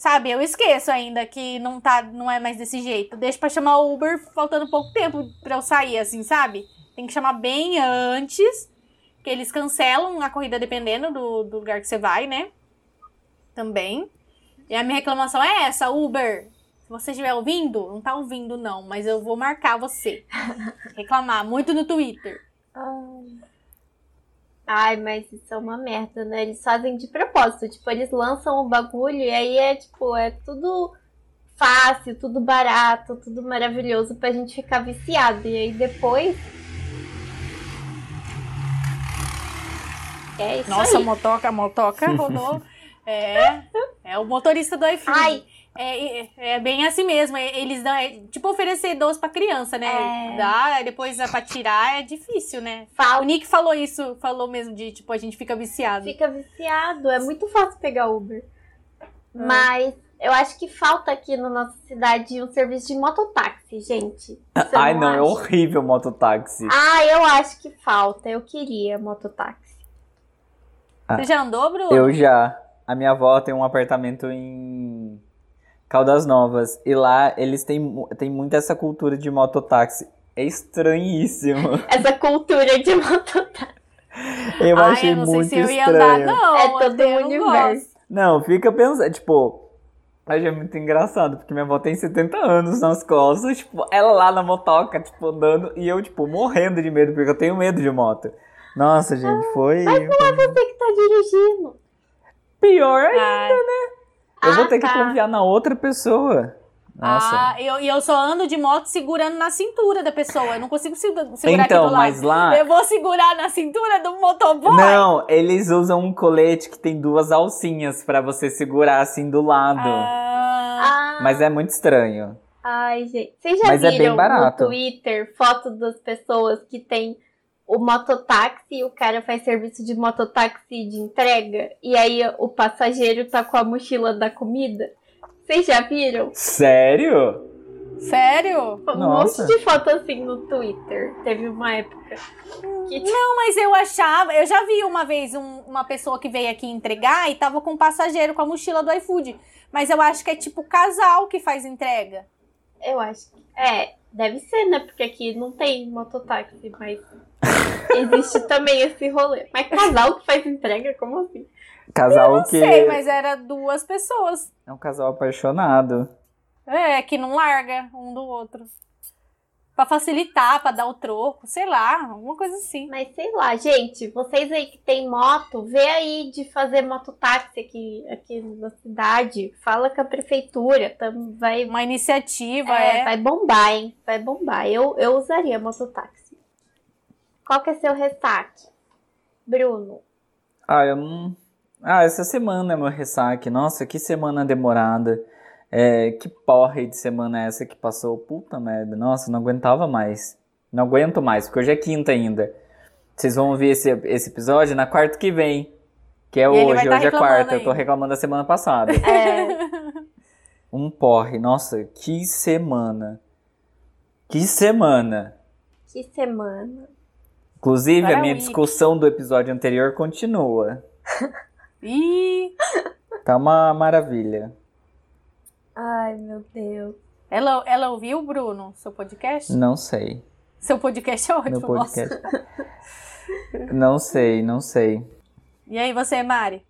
Sabe, eu esqueço ainda que não tá, não é mais desse jeito. Deixa pra chamar o Uber faltando pouco tempo pra eu sair, assim, sabe? Tem que chamar bem antes, que eles cancelam a corrida dependendo do, do lugar que você vai, né? Também. E a minha reclamação é essa, Uber. Se você estiver ouvindo, não tá ouvindo não, mas eu vou marcar você. (laughs) Reclamar muito no Twitter. Ai, mas isso é uma merda, né? Eles fazem de propósito. Tipo, eles lançam o bagulho e aí é tipo, é tudo fácil, tudo barato, tudo maravilhoso pra gente ficar viciado. E aí depois. É isso Nossa, aí. motoca, motoca rodou. (laughs) É, é o motorista do iFood. Ai. É, é, é bem assim mesmo. é- Eles dão. É, tipo oferecer doce pra criança, né? É. Dá, depois é pra tirar é difícil, né? O Falta, Nick falou isso, falou mesmo de tipo, a gente fica viciado. fica viciado. É muito fácil pegar Uber. É. Mas eu acho que falta aqui na nossa cidade um serviço de mototáxi, gente. (laughs) Ai, não, é horrível mototáxi. Ah, eu acho que falta. Eu queria mototáxi. Você já andou, Bruno? Eu já. A minha avó tem um apartamento em Caldas Novas. E lá eles têm, têm muito essa cultura de mototáxi. É estranhíssimo. (laughs) Essa cultura de mototáxi. Eu Ai, achei eu não sei muito se eu ia estranho. andar, não. É todo o não universo. gosto. Não, fica pensando, tipo, achei muito engraçado, porque minha avó tem 70 anos nas costas, tipo, ela lá na motoca, tipo, andando, e eu, tipo, morrendo de medo, porque eu tenho medo de moto. Nossa, gente, foi Você que tá dirigindo. pior ainda. Ai, Eu vou Ah, ter que tá. confiar na outra pessoa. Nossa. Ah, eu, e eu só ando de moto segurando na cintura da pessoa. Eu não consigo se- segurar aqui então, do lado. mas lá. Eu vou segurar na cintura do motoboy. Não, eles usam um colete que tem duas alcinhas pra você segurar assim do lado. Ah, Ah, Mas é muito estranho. Ai, gente. Vocês já Mas é bem viram barato. no Twitter foto das pessoas que tem o mototáxi e o cara faz serviço de mototáxi de entrega? E aí o passageiro tá com a mochila da comida? Vocês já viram? Sério? sério? Um Nossa. monte de foto assim no Twitter. Teve uma época que Não, mas eu achava. Eu já vi uma vez um- uma pessoa que veio aqui entregar e tava com um passageiro com a mochila do iFood. Mas eu acho que é tipo casal que faz entrega. Eu acho que. É, deve ser, né? Porque aqui não tem mototáxi, mas existe também esse rolê. Mas casal que faz entrega, como assim? Casal Não que. sei, mas era duas pessoas. É um casal apaixonado. É, que não larga um do outro. Pra facilitar, pra dar o troco, sei lá, alguma coisa assim. Mas sei lá, gente, vocês aí que tem moto, vê aí de fazer mototáxi aqui, aqui na cidade. Fala com a prefeitura, tam, vai, Uma iniciativa, é, é. vai bombar, hein? Vai bombar. Eu, eu usaria mototáxi. Qual que é seu ressaque? Bruno. Ah, eu não. Ah, essa semana é meu ressaque. Nossa, que semana demorada. É, que porra de semana é essa que passou? Puta merda. Nossa, não aguentava mais. Não aguento mais, porque hoje é quinta ainda. Vocês vão ouvir esse, esse episódio na quarta que vem. Que é vai hoje, tá hoje é quarta. Eu tô ainda. reclamando da semana passada. (laughs) É, Um porre. Nossa, que semana. Que semana. que semana. Inclusive, a minha Parabéns. discussão do episódio anterior continua. (laughs) Ih, Tá uma maravilha. Ai, meu Deus. ela, ela ouviu, Bruno, seu podcast? Não sei. Seu podcast é ótimo, Meu podcast. não sei, não sei. E aí, você, Mari?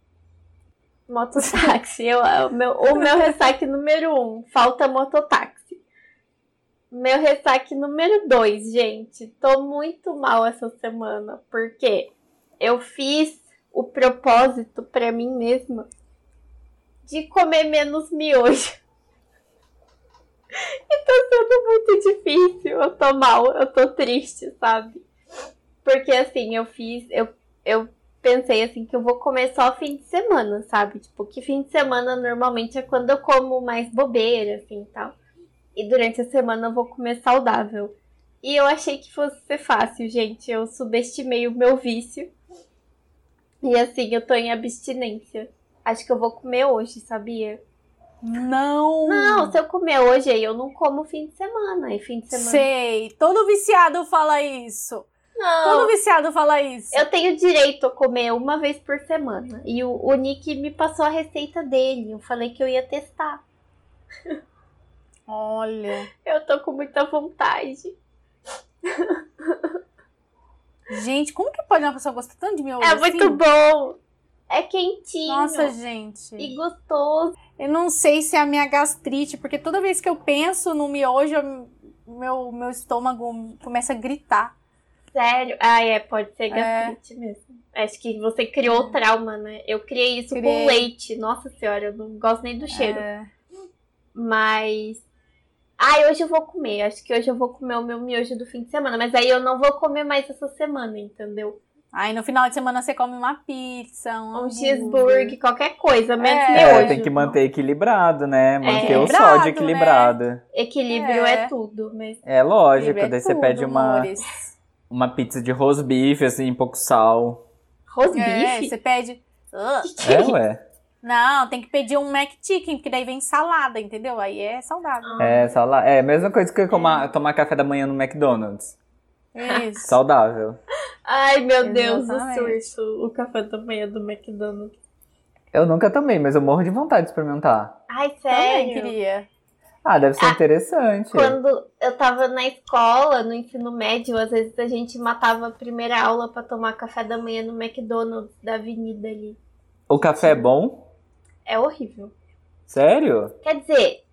Mototáxi. Eu, o, meu, o meu ressaque número um, falta mototáxi. Meu ressaque número dois, gente. Tô muito mal essa semana, porque eu fiz o propósito pra mim mesma de comer menos miojo. (laughs) E tá sendo muito difícil. Eu tô mal, eu tô triste, sabe? Porque assim, eu fiz, eu, eu pensei assim que eu vou comer só fim de semana, sabe? Tipo, que fim de semana normalmente é quando eu como mais bobeira, assim, tal. E durante a semana eu vou comer saudável. E eu achei que fosse ser fácil, gente. Eu subestimei o meu vício. E assim, eu tô em abstinência. Acho que eu vou comer hoje, sabia? Não! Não, se eu comer hoje, aí eu não como fim de semana. E fim de semana. Sei, todo viciado fala isso. Não. Todo viciado fala isso. Eu tenho direito a comer uma vez por semana. E o, o Nick me passou a receita dele. Eu falei que eu ia testar. (laughs) Olha. Eu tô com muita vontade. Gente, como que pode uma pessoa gostar tanto de miojo É assim? muito bom. É quentinho. Nossa, gente. E gostoso. Eu não sei se é a minha gastrite, porque toda vez que eu penso no miojo, eu- meu, meu estômago começa a gritar. Sério. Ah, é, pode ser É. gastrite mesmo. Acho que você criou o trauma, né? Eu criei isso Criei. com leite. Nossa senhora, eu não gosto nem do cheiro. É. Mas. Ai, hoje eu vou comer. Acho que hoje eu vou comer o meu miojo do fim de semana. Mas aí eu não vou comer mais essa semana, entendeu? Aí no final de semana você come uma pizza, um, Um cheeseburger, qualquer coisa, menos É, miojo. É, tem que manter equilibrado, né? Manter o Equilibrado, sódio né? equilibrado. Equilíbrio É. é, tudo, mas. É lógico, é daí você tudo, pede uma, amores. uma pizza de roast beef, assim, pouco sal. Rosbife? É, você pede. Que que É, ué. Não, tem que pedir um Mac Chicken, porque daí vem salada, entendeu? Aí é saudável. É, sala... é a mesma coisa que tomar, tomar café da manhã no McDonald's. Isso. Saudável. Ai, meu Deus, o Exatamente. surto. O café da manhã do McDonald's. Eu nunca tomei, mas eu morro de vontade de experimentar. Ai, Também sério? queria. Ah, deve ser Ah, interessante. Quando eu tava na escola, no ensino médio, às vezes a gente matava a primeira aula pra tomar café da manhã no McDonald's da avenida ali. O café é bom? É horrível. Sério? Quer dizer,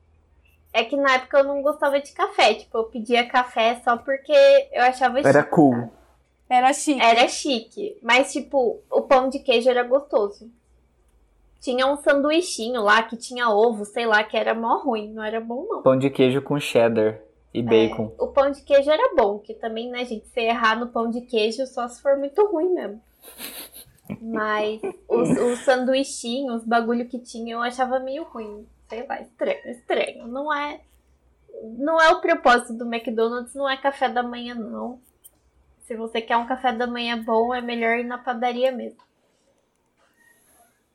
é que na época eu não gostava de café. Tipo, eu pedia café só porque eu achava Era chique. cool. Era chique. Era chique. Mas, tipo, o pão de queijo era gostoso. Tinha um sanduichinho lá que tinha ovo, sei lá, que era mó ruim. Não era bom, não. Pão de queijo com cheddar e bacon. É, o pão de queijo era bom, que também, né, gente, se errar no pão de queijo só se for muito ruim mesmo. Mas os, (laughs) os sanduichinhos, os bagulho que tinha, eu achava meio ruim. Sei lá, estranho, estranho. Não é. Não é o propósito do McDonald's, não é café da manhã, não. Se você quer um café da manhã bom, é melhor ir na padaria mesmo.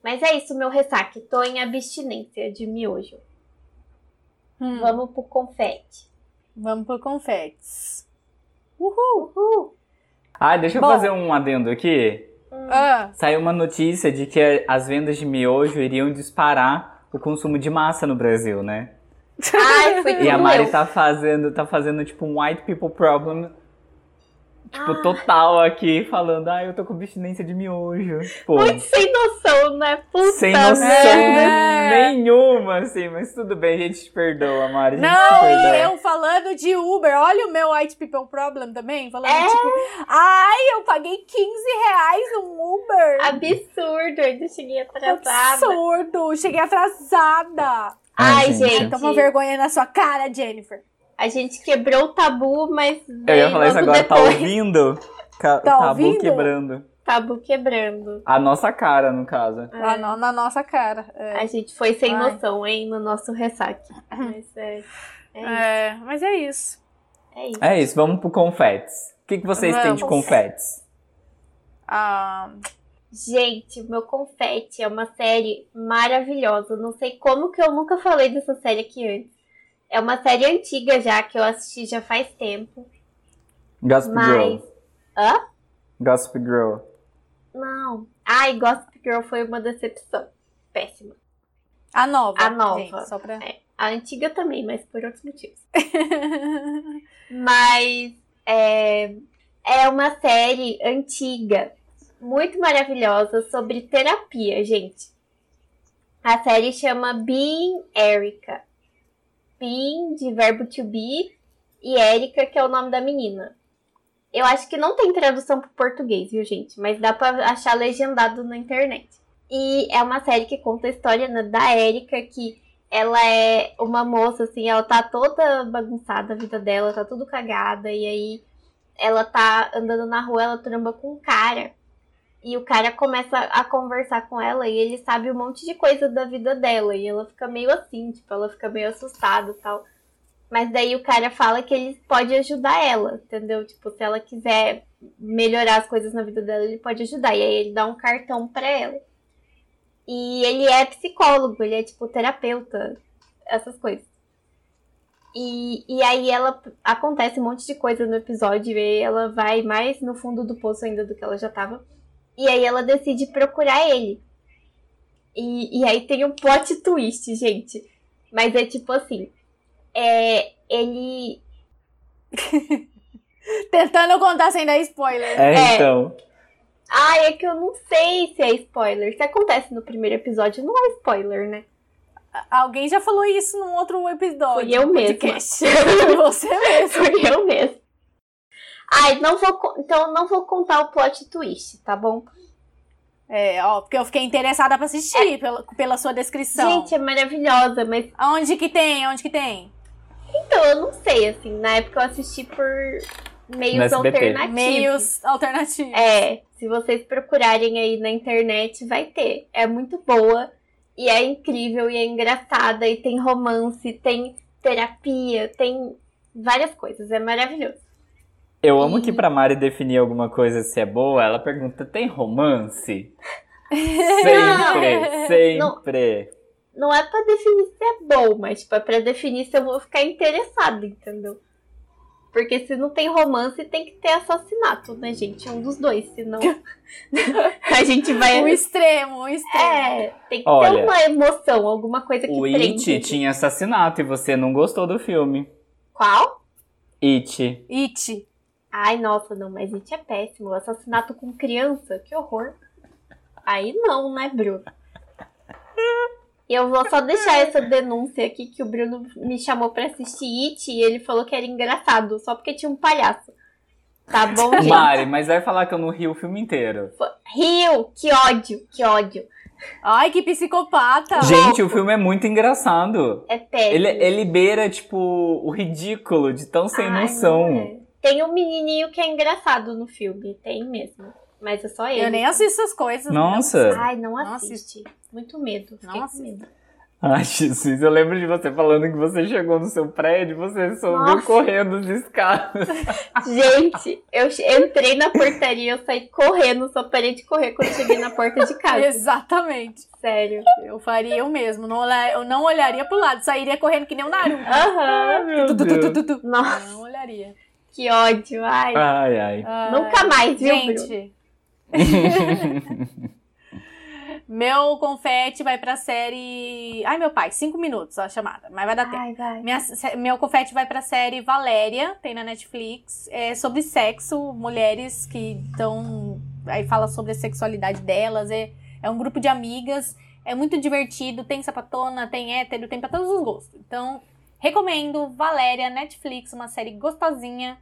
Mas é isso, meu ressaque. Tô em abstinência de miojo. Hum, Vamos pro confete. Vamos pro confetes. Uhul, uhul. Ah, deixa eu Bom. fazer um adendo aqui. Ah, Saiu uma notícia de que as vendas de miojo iriam disparar o consumo de massa no Brasil, né? Ai, foi E a Mari tá fazendo, tá fazendo tipo um white people problem tipo, Ah. total aqui, falando, ah, eu tô com abstinência de miojo. Tipo, Muito sem noção, né? Puta sem noção merda. nenhuma, assim, mas tudo bem, a gente te perdoa, Mari. A gente te Não, perdoa. e eu falando de Uber, olha o meu White People Problem também, falando É. tipo, ai, eu paguei 15 reais num Uber. Absurdo, eu ainda cheguei atrasada. Absurdo, cheguei atrasada. Ai, Ai, gente. gente. Toma vergonha na sua cara, Jennifer. A gente quebrou o tabu, mas. Eu ia falar isso agora, tá depois, ouvindo? Ca- (laughs) Tá tabu ouvindo? quebrando. Tabu quebrando. A nossa cara, no caso. Lá no- na nossa cara. É. A gente foi sem Ai. noção, hein, no nosso ressaque. (clears throat) Mas é, é, isso, É, mas é isso. é isso. É isso, vamos pro confetes. O que, que vocês têm de Vamos. confetes? Ah, Gente, o meu confete é uma série maravilhosa. Não sei como que eu nunca falei dessa série aqui antes. É uma série antiga já, que eu assisti já faz tempo. Gossip Mas. Girl. Hã? Gossip Girl. Não. Ai, Gossip Girl foi uma decepção. Péssima. a nova. A nova. gente, só pra... É, a antiga também, mas por outros motivos. (laughs) Mas é, é uma série antiga, muito maravilhosa, sobre terapia, gente. A série chama Being Erica. Being, de verbo to be, e Erika, que é o nome da menina. Eu acho que não tem tradução para português, viu, gente? Mas dá para achar legendado na internet. E é uma série que conta a história né, da Erika, que ela é uma moça, assim, ela tá toda bagunçada a vida dela, tá tudo cagada, e aí ela tá andando na rua, ela tramba com um cara. E o cara começa a conversar com ela e ele sabe um monte de coisa da vida dela. E ela fica meio assim, tipo, ela fica meio assustada e tal. Mas daí o cara fala que ele pode ajudar ela, entendeu? Tipo, se ela quiser melhorar as coisas na vida dela, ele pode ajudar. E aí ele dá um cartão pra ela. E ele é psicólogo, ele é tipo terapeuta, essas coisas. E, e aí ela acontece um monte de coisa no episódio e ela vai mais no fundo do poço ainda do que ela já tava. E aí ela decide procurar ele. E, e aí tem um plot twist, gente. Mas é tipo assim. É, ele. (laughs) Tentando contar sem dar spoiler. É, É. então. Ai, é que eu não sei se é spoiler. Se acontece no primeiro episódio, não é spoiler, né? Alguém já falou isso num outro episódio. Fui eu do mesma. podcast. Foi (laughs) você mesmo. Fui eu mesmo. Ai, não vou, então não vou contar o plot twist, tá bom? É, ó, porque eu fiquei interessada pra assistir pela, pela sua descrição. Gente, é maravilhosa, mas Aonde que tem? Aonde que tem? então eu não sei, assim. Na época eu assisti por meios alternativos. Meios alternativos. É, se vocês procurarem aí na internet, vai ter. É muito boa e é incrível e é engraçada e tem romance, tem terapia, tem várias coisas. É maravilhoso. Eu amo E- que pra Mari definir alguma coisa se é boa, ela pergunta, tem romance? (laughs) Sempre, sempre. Não é pra definir se é bom, mas tipo, é pra definir se eu vou ficar interessada, entendeu? Porque se não tem romance, tem que ter assassinato, né, gente? Um dos dois, senão (laughs) a gente vai. Um extremo, um extremo. É, tem que Olha, ter uma emoção, alguma coisa que O prende. It tinha assassinato e você não gostou do filme. Qual? It. It. Ai, nossa, não, mas It é péssimo. Assassinato com criança, que horror. Aí não, né, Bruno? E eu vou só deixar essa denúncia aqui que o Bruno me chamou pra assistir It e ele falou que era engraçado, só porque tinha um palhaço. Tá bom, (laughs) gente? Mari, mas vai falar que eu não ri o filme inteiro. Rio, que ódio, que ódio. Ai, que psicopata. Gente, o filme é muito engraçado. É péssimo. Ele, ele beira, tipo, o ridículo de tão sem Ai, noção. Não. Tem um menininho que é engraçado no filme, tem mesmo. Mas é só ele. Eu nem assisto essas coisas. Nossa. Ai, não Não assiste. Muito medo. Fiquei Não medo. Ai, Jesus, eu lembro de você falando que você chegou no seu prédio, você subiu correndo de escadas. (laughs) Gente, eu entrei na portaria, eu saí correndo, só parei de correr quando cheguei na porta de (laughs) casa. Exatamente. Sério. Eu faria o mesmo. Não olhar, eu não olharia pro lado. Sairia correndo que nem o Naruto. Aham. tu. Nossa, Não olharia. Que ódio. Ai. Ai, ai. Ai, Nunca mais, viu? Gente, (laughs) Meu confete vai pra série. Ai, meu pai, cinco minutos a chamada, mas vai dar tempo. Ai, vai. Minha, meu confete vai pra série Valéria, tem na Netflix, é sobre sexo, mulheres que estão. Aí fala sobre a sexualidade delas, é, é um grupo de amigas, é muito divertido, tem sapatona, tem hétero, tem pra todos os gostos. Então, recomendo Valéria, Netflix, uma série gostosinha,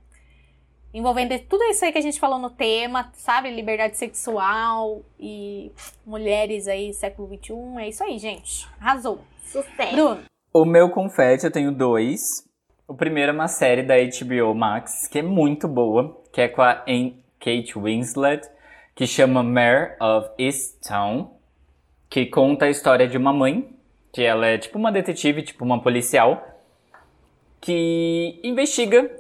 envolvendo tudo isso aí que a gente falou no tema, sabe? Liberdade sexual e mulheres aí, século XXI. É isso aí, gente. Arrasou. Sucesso. Bruno. O meu confete eu tenho dois. O primeiro é uma série da HBO Max, que é muito boa, que é com a Kate Winslet, que chama Mare of Easttown, que conta a história de uma mãe, que ela é tipo uma detetive, tipo uma policial, que investiga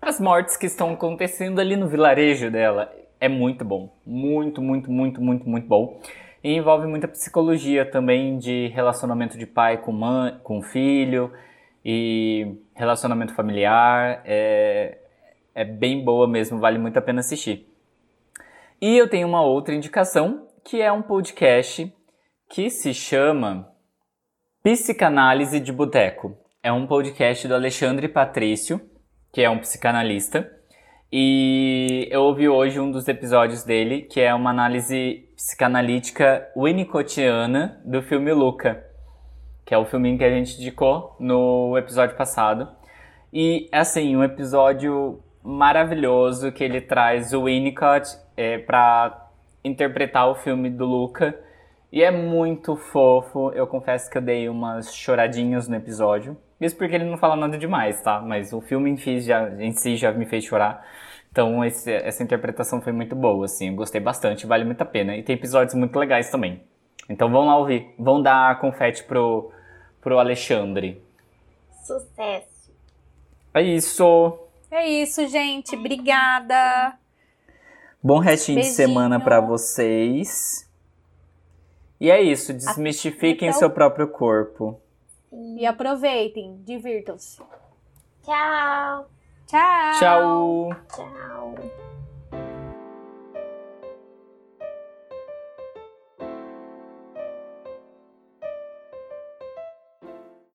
as mortes que estão acontecendo ali no vilarejo dela. É muito bom. Muito, muito, muito, muito, muito bom. E envolve muita psicologia também de relacionamento de pai com mãe, com filho e relacionamento familiar. É, é bem boa mesmo, vale muito a pena assistir. E eu tenho uma outra indicação, que é um podcast que se chama Psicanálise de Boteco. É um podcast do Alexandre Patrício, que é um psicanalista. E eu ouvi hoje um dos episódios dele, que é uma análise psicanalítica winnicottiana do filme Luca, que é o filminho que a gente indicou no episódio passado. E, assim, um episódio maravilhoso que ele traz o Winnicott é, para interpretar o filme do Luca. E é muito fofo. Eu confesso que eu dei umas choradinhas no episódio. Isso porque ele não fala nada demais, tá? Mas o filme em si já, em si já me fez chorar. Então esse- essa interpretação foi muito boa, assim. Eu gostei bastante, vale muito a pena. E tem episódios muito legais também. Então vão lá ouvir. Vão dar confete pro, pro Alexandre. Sucesso. É isso. É isso, gente. Obrigada. Bom restinho de Beijinho. semana pra vocês. E é isso. Desmistifiquem Então- seu próprio corpo. E aproveitem. Divirtam-se. Tchau. Tchau. Tchau. Tchau.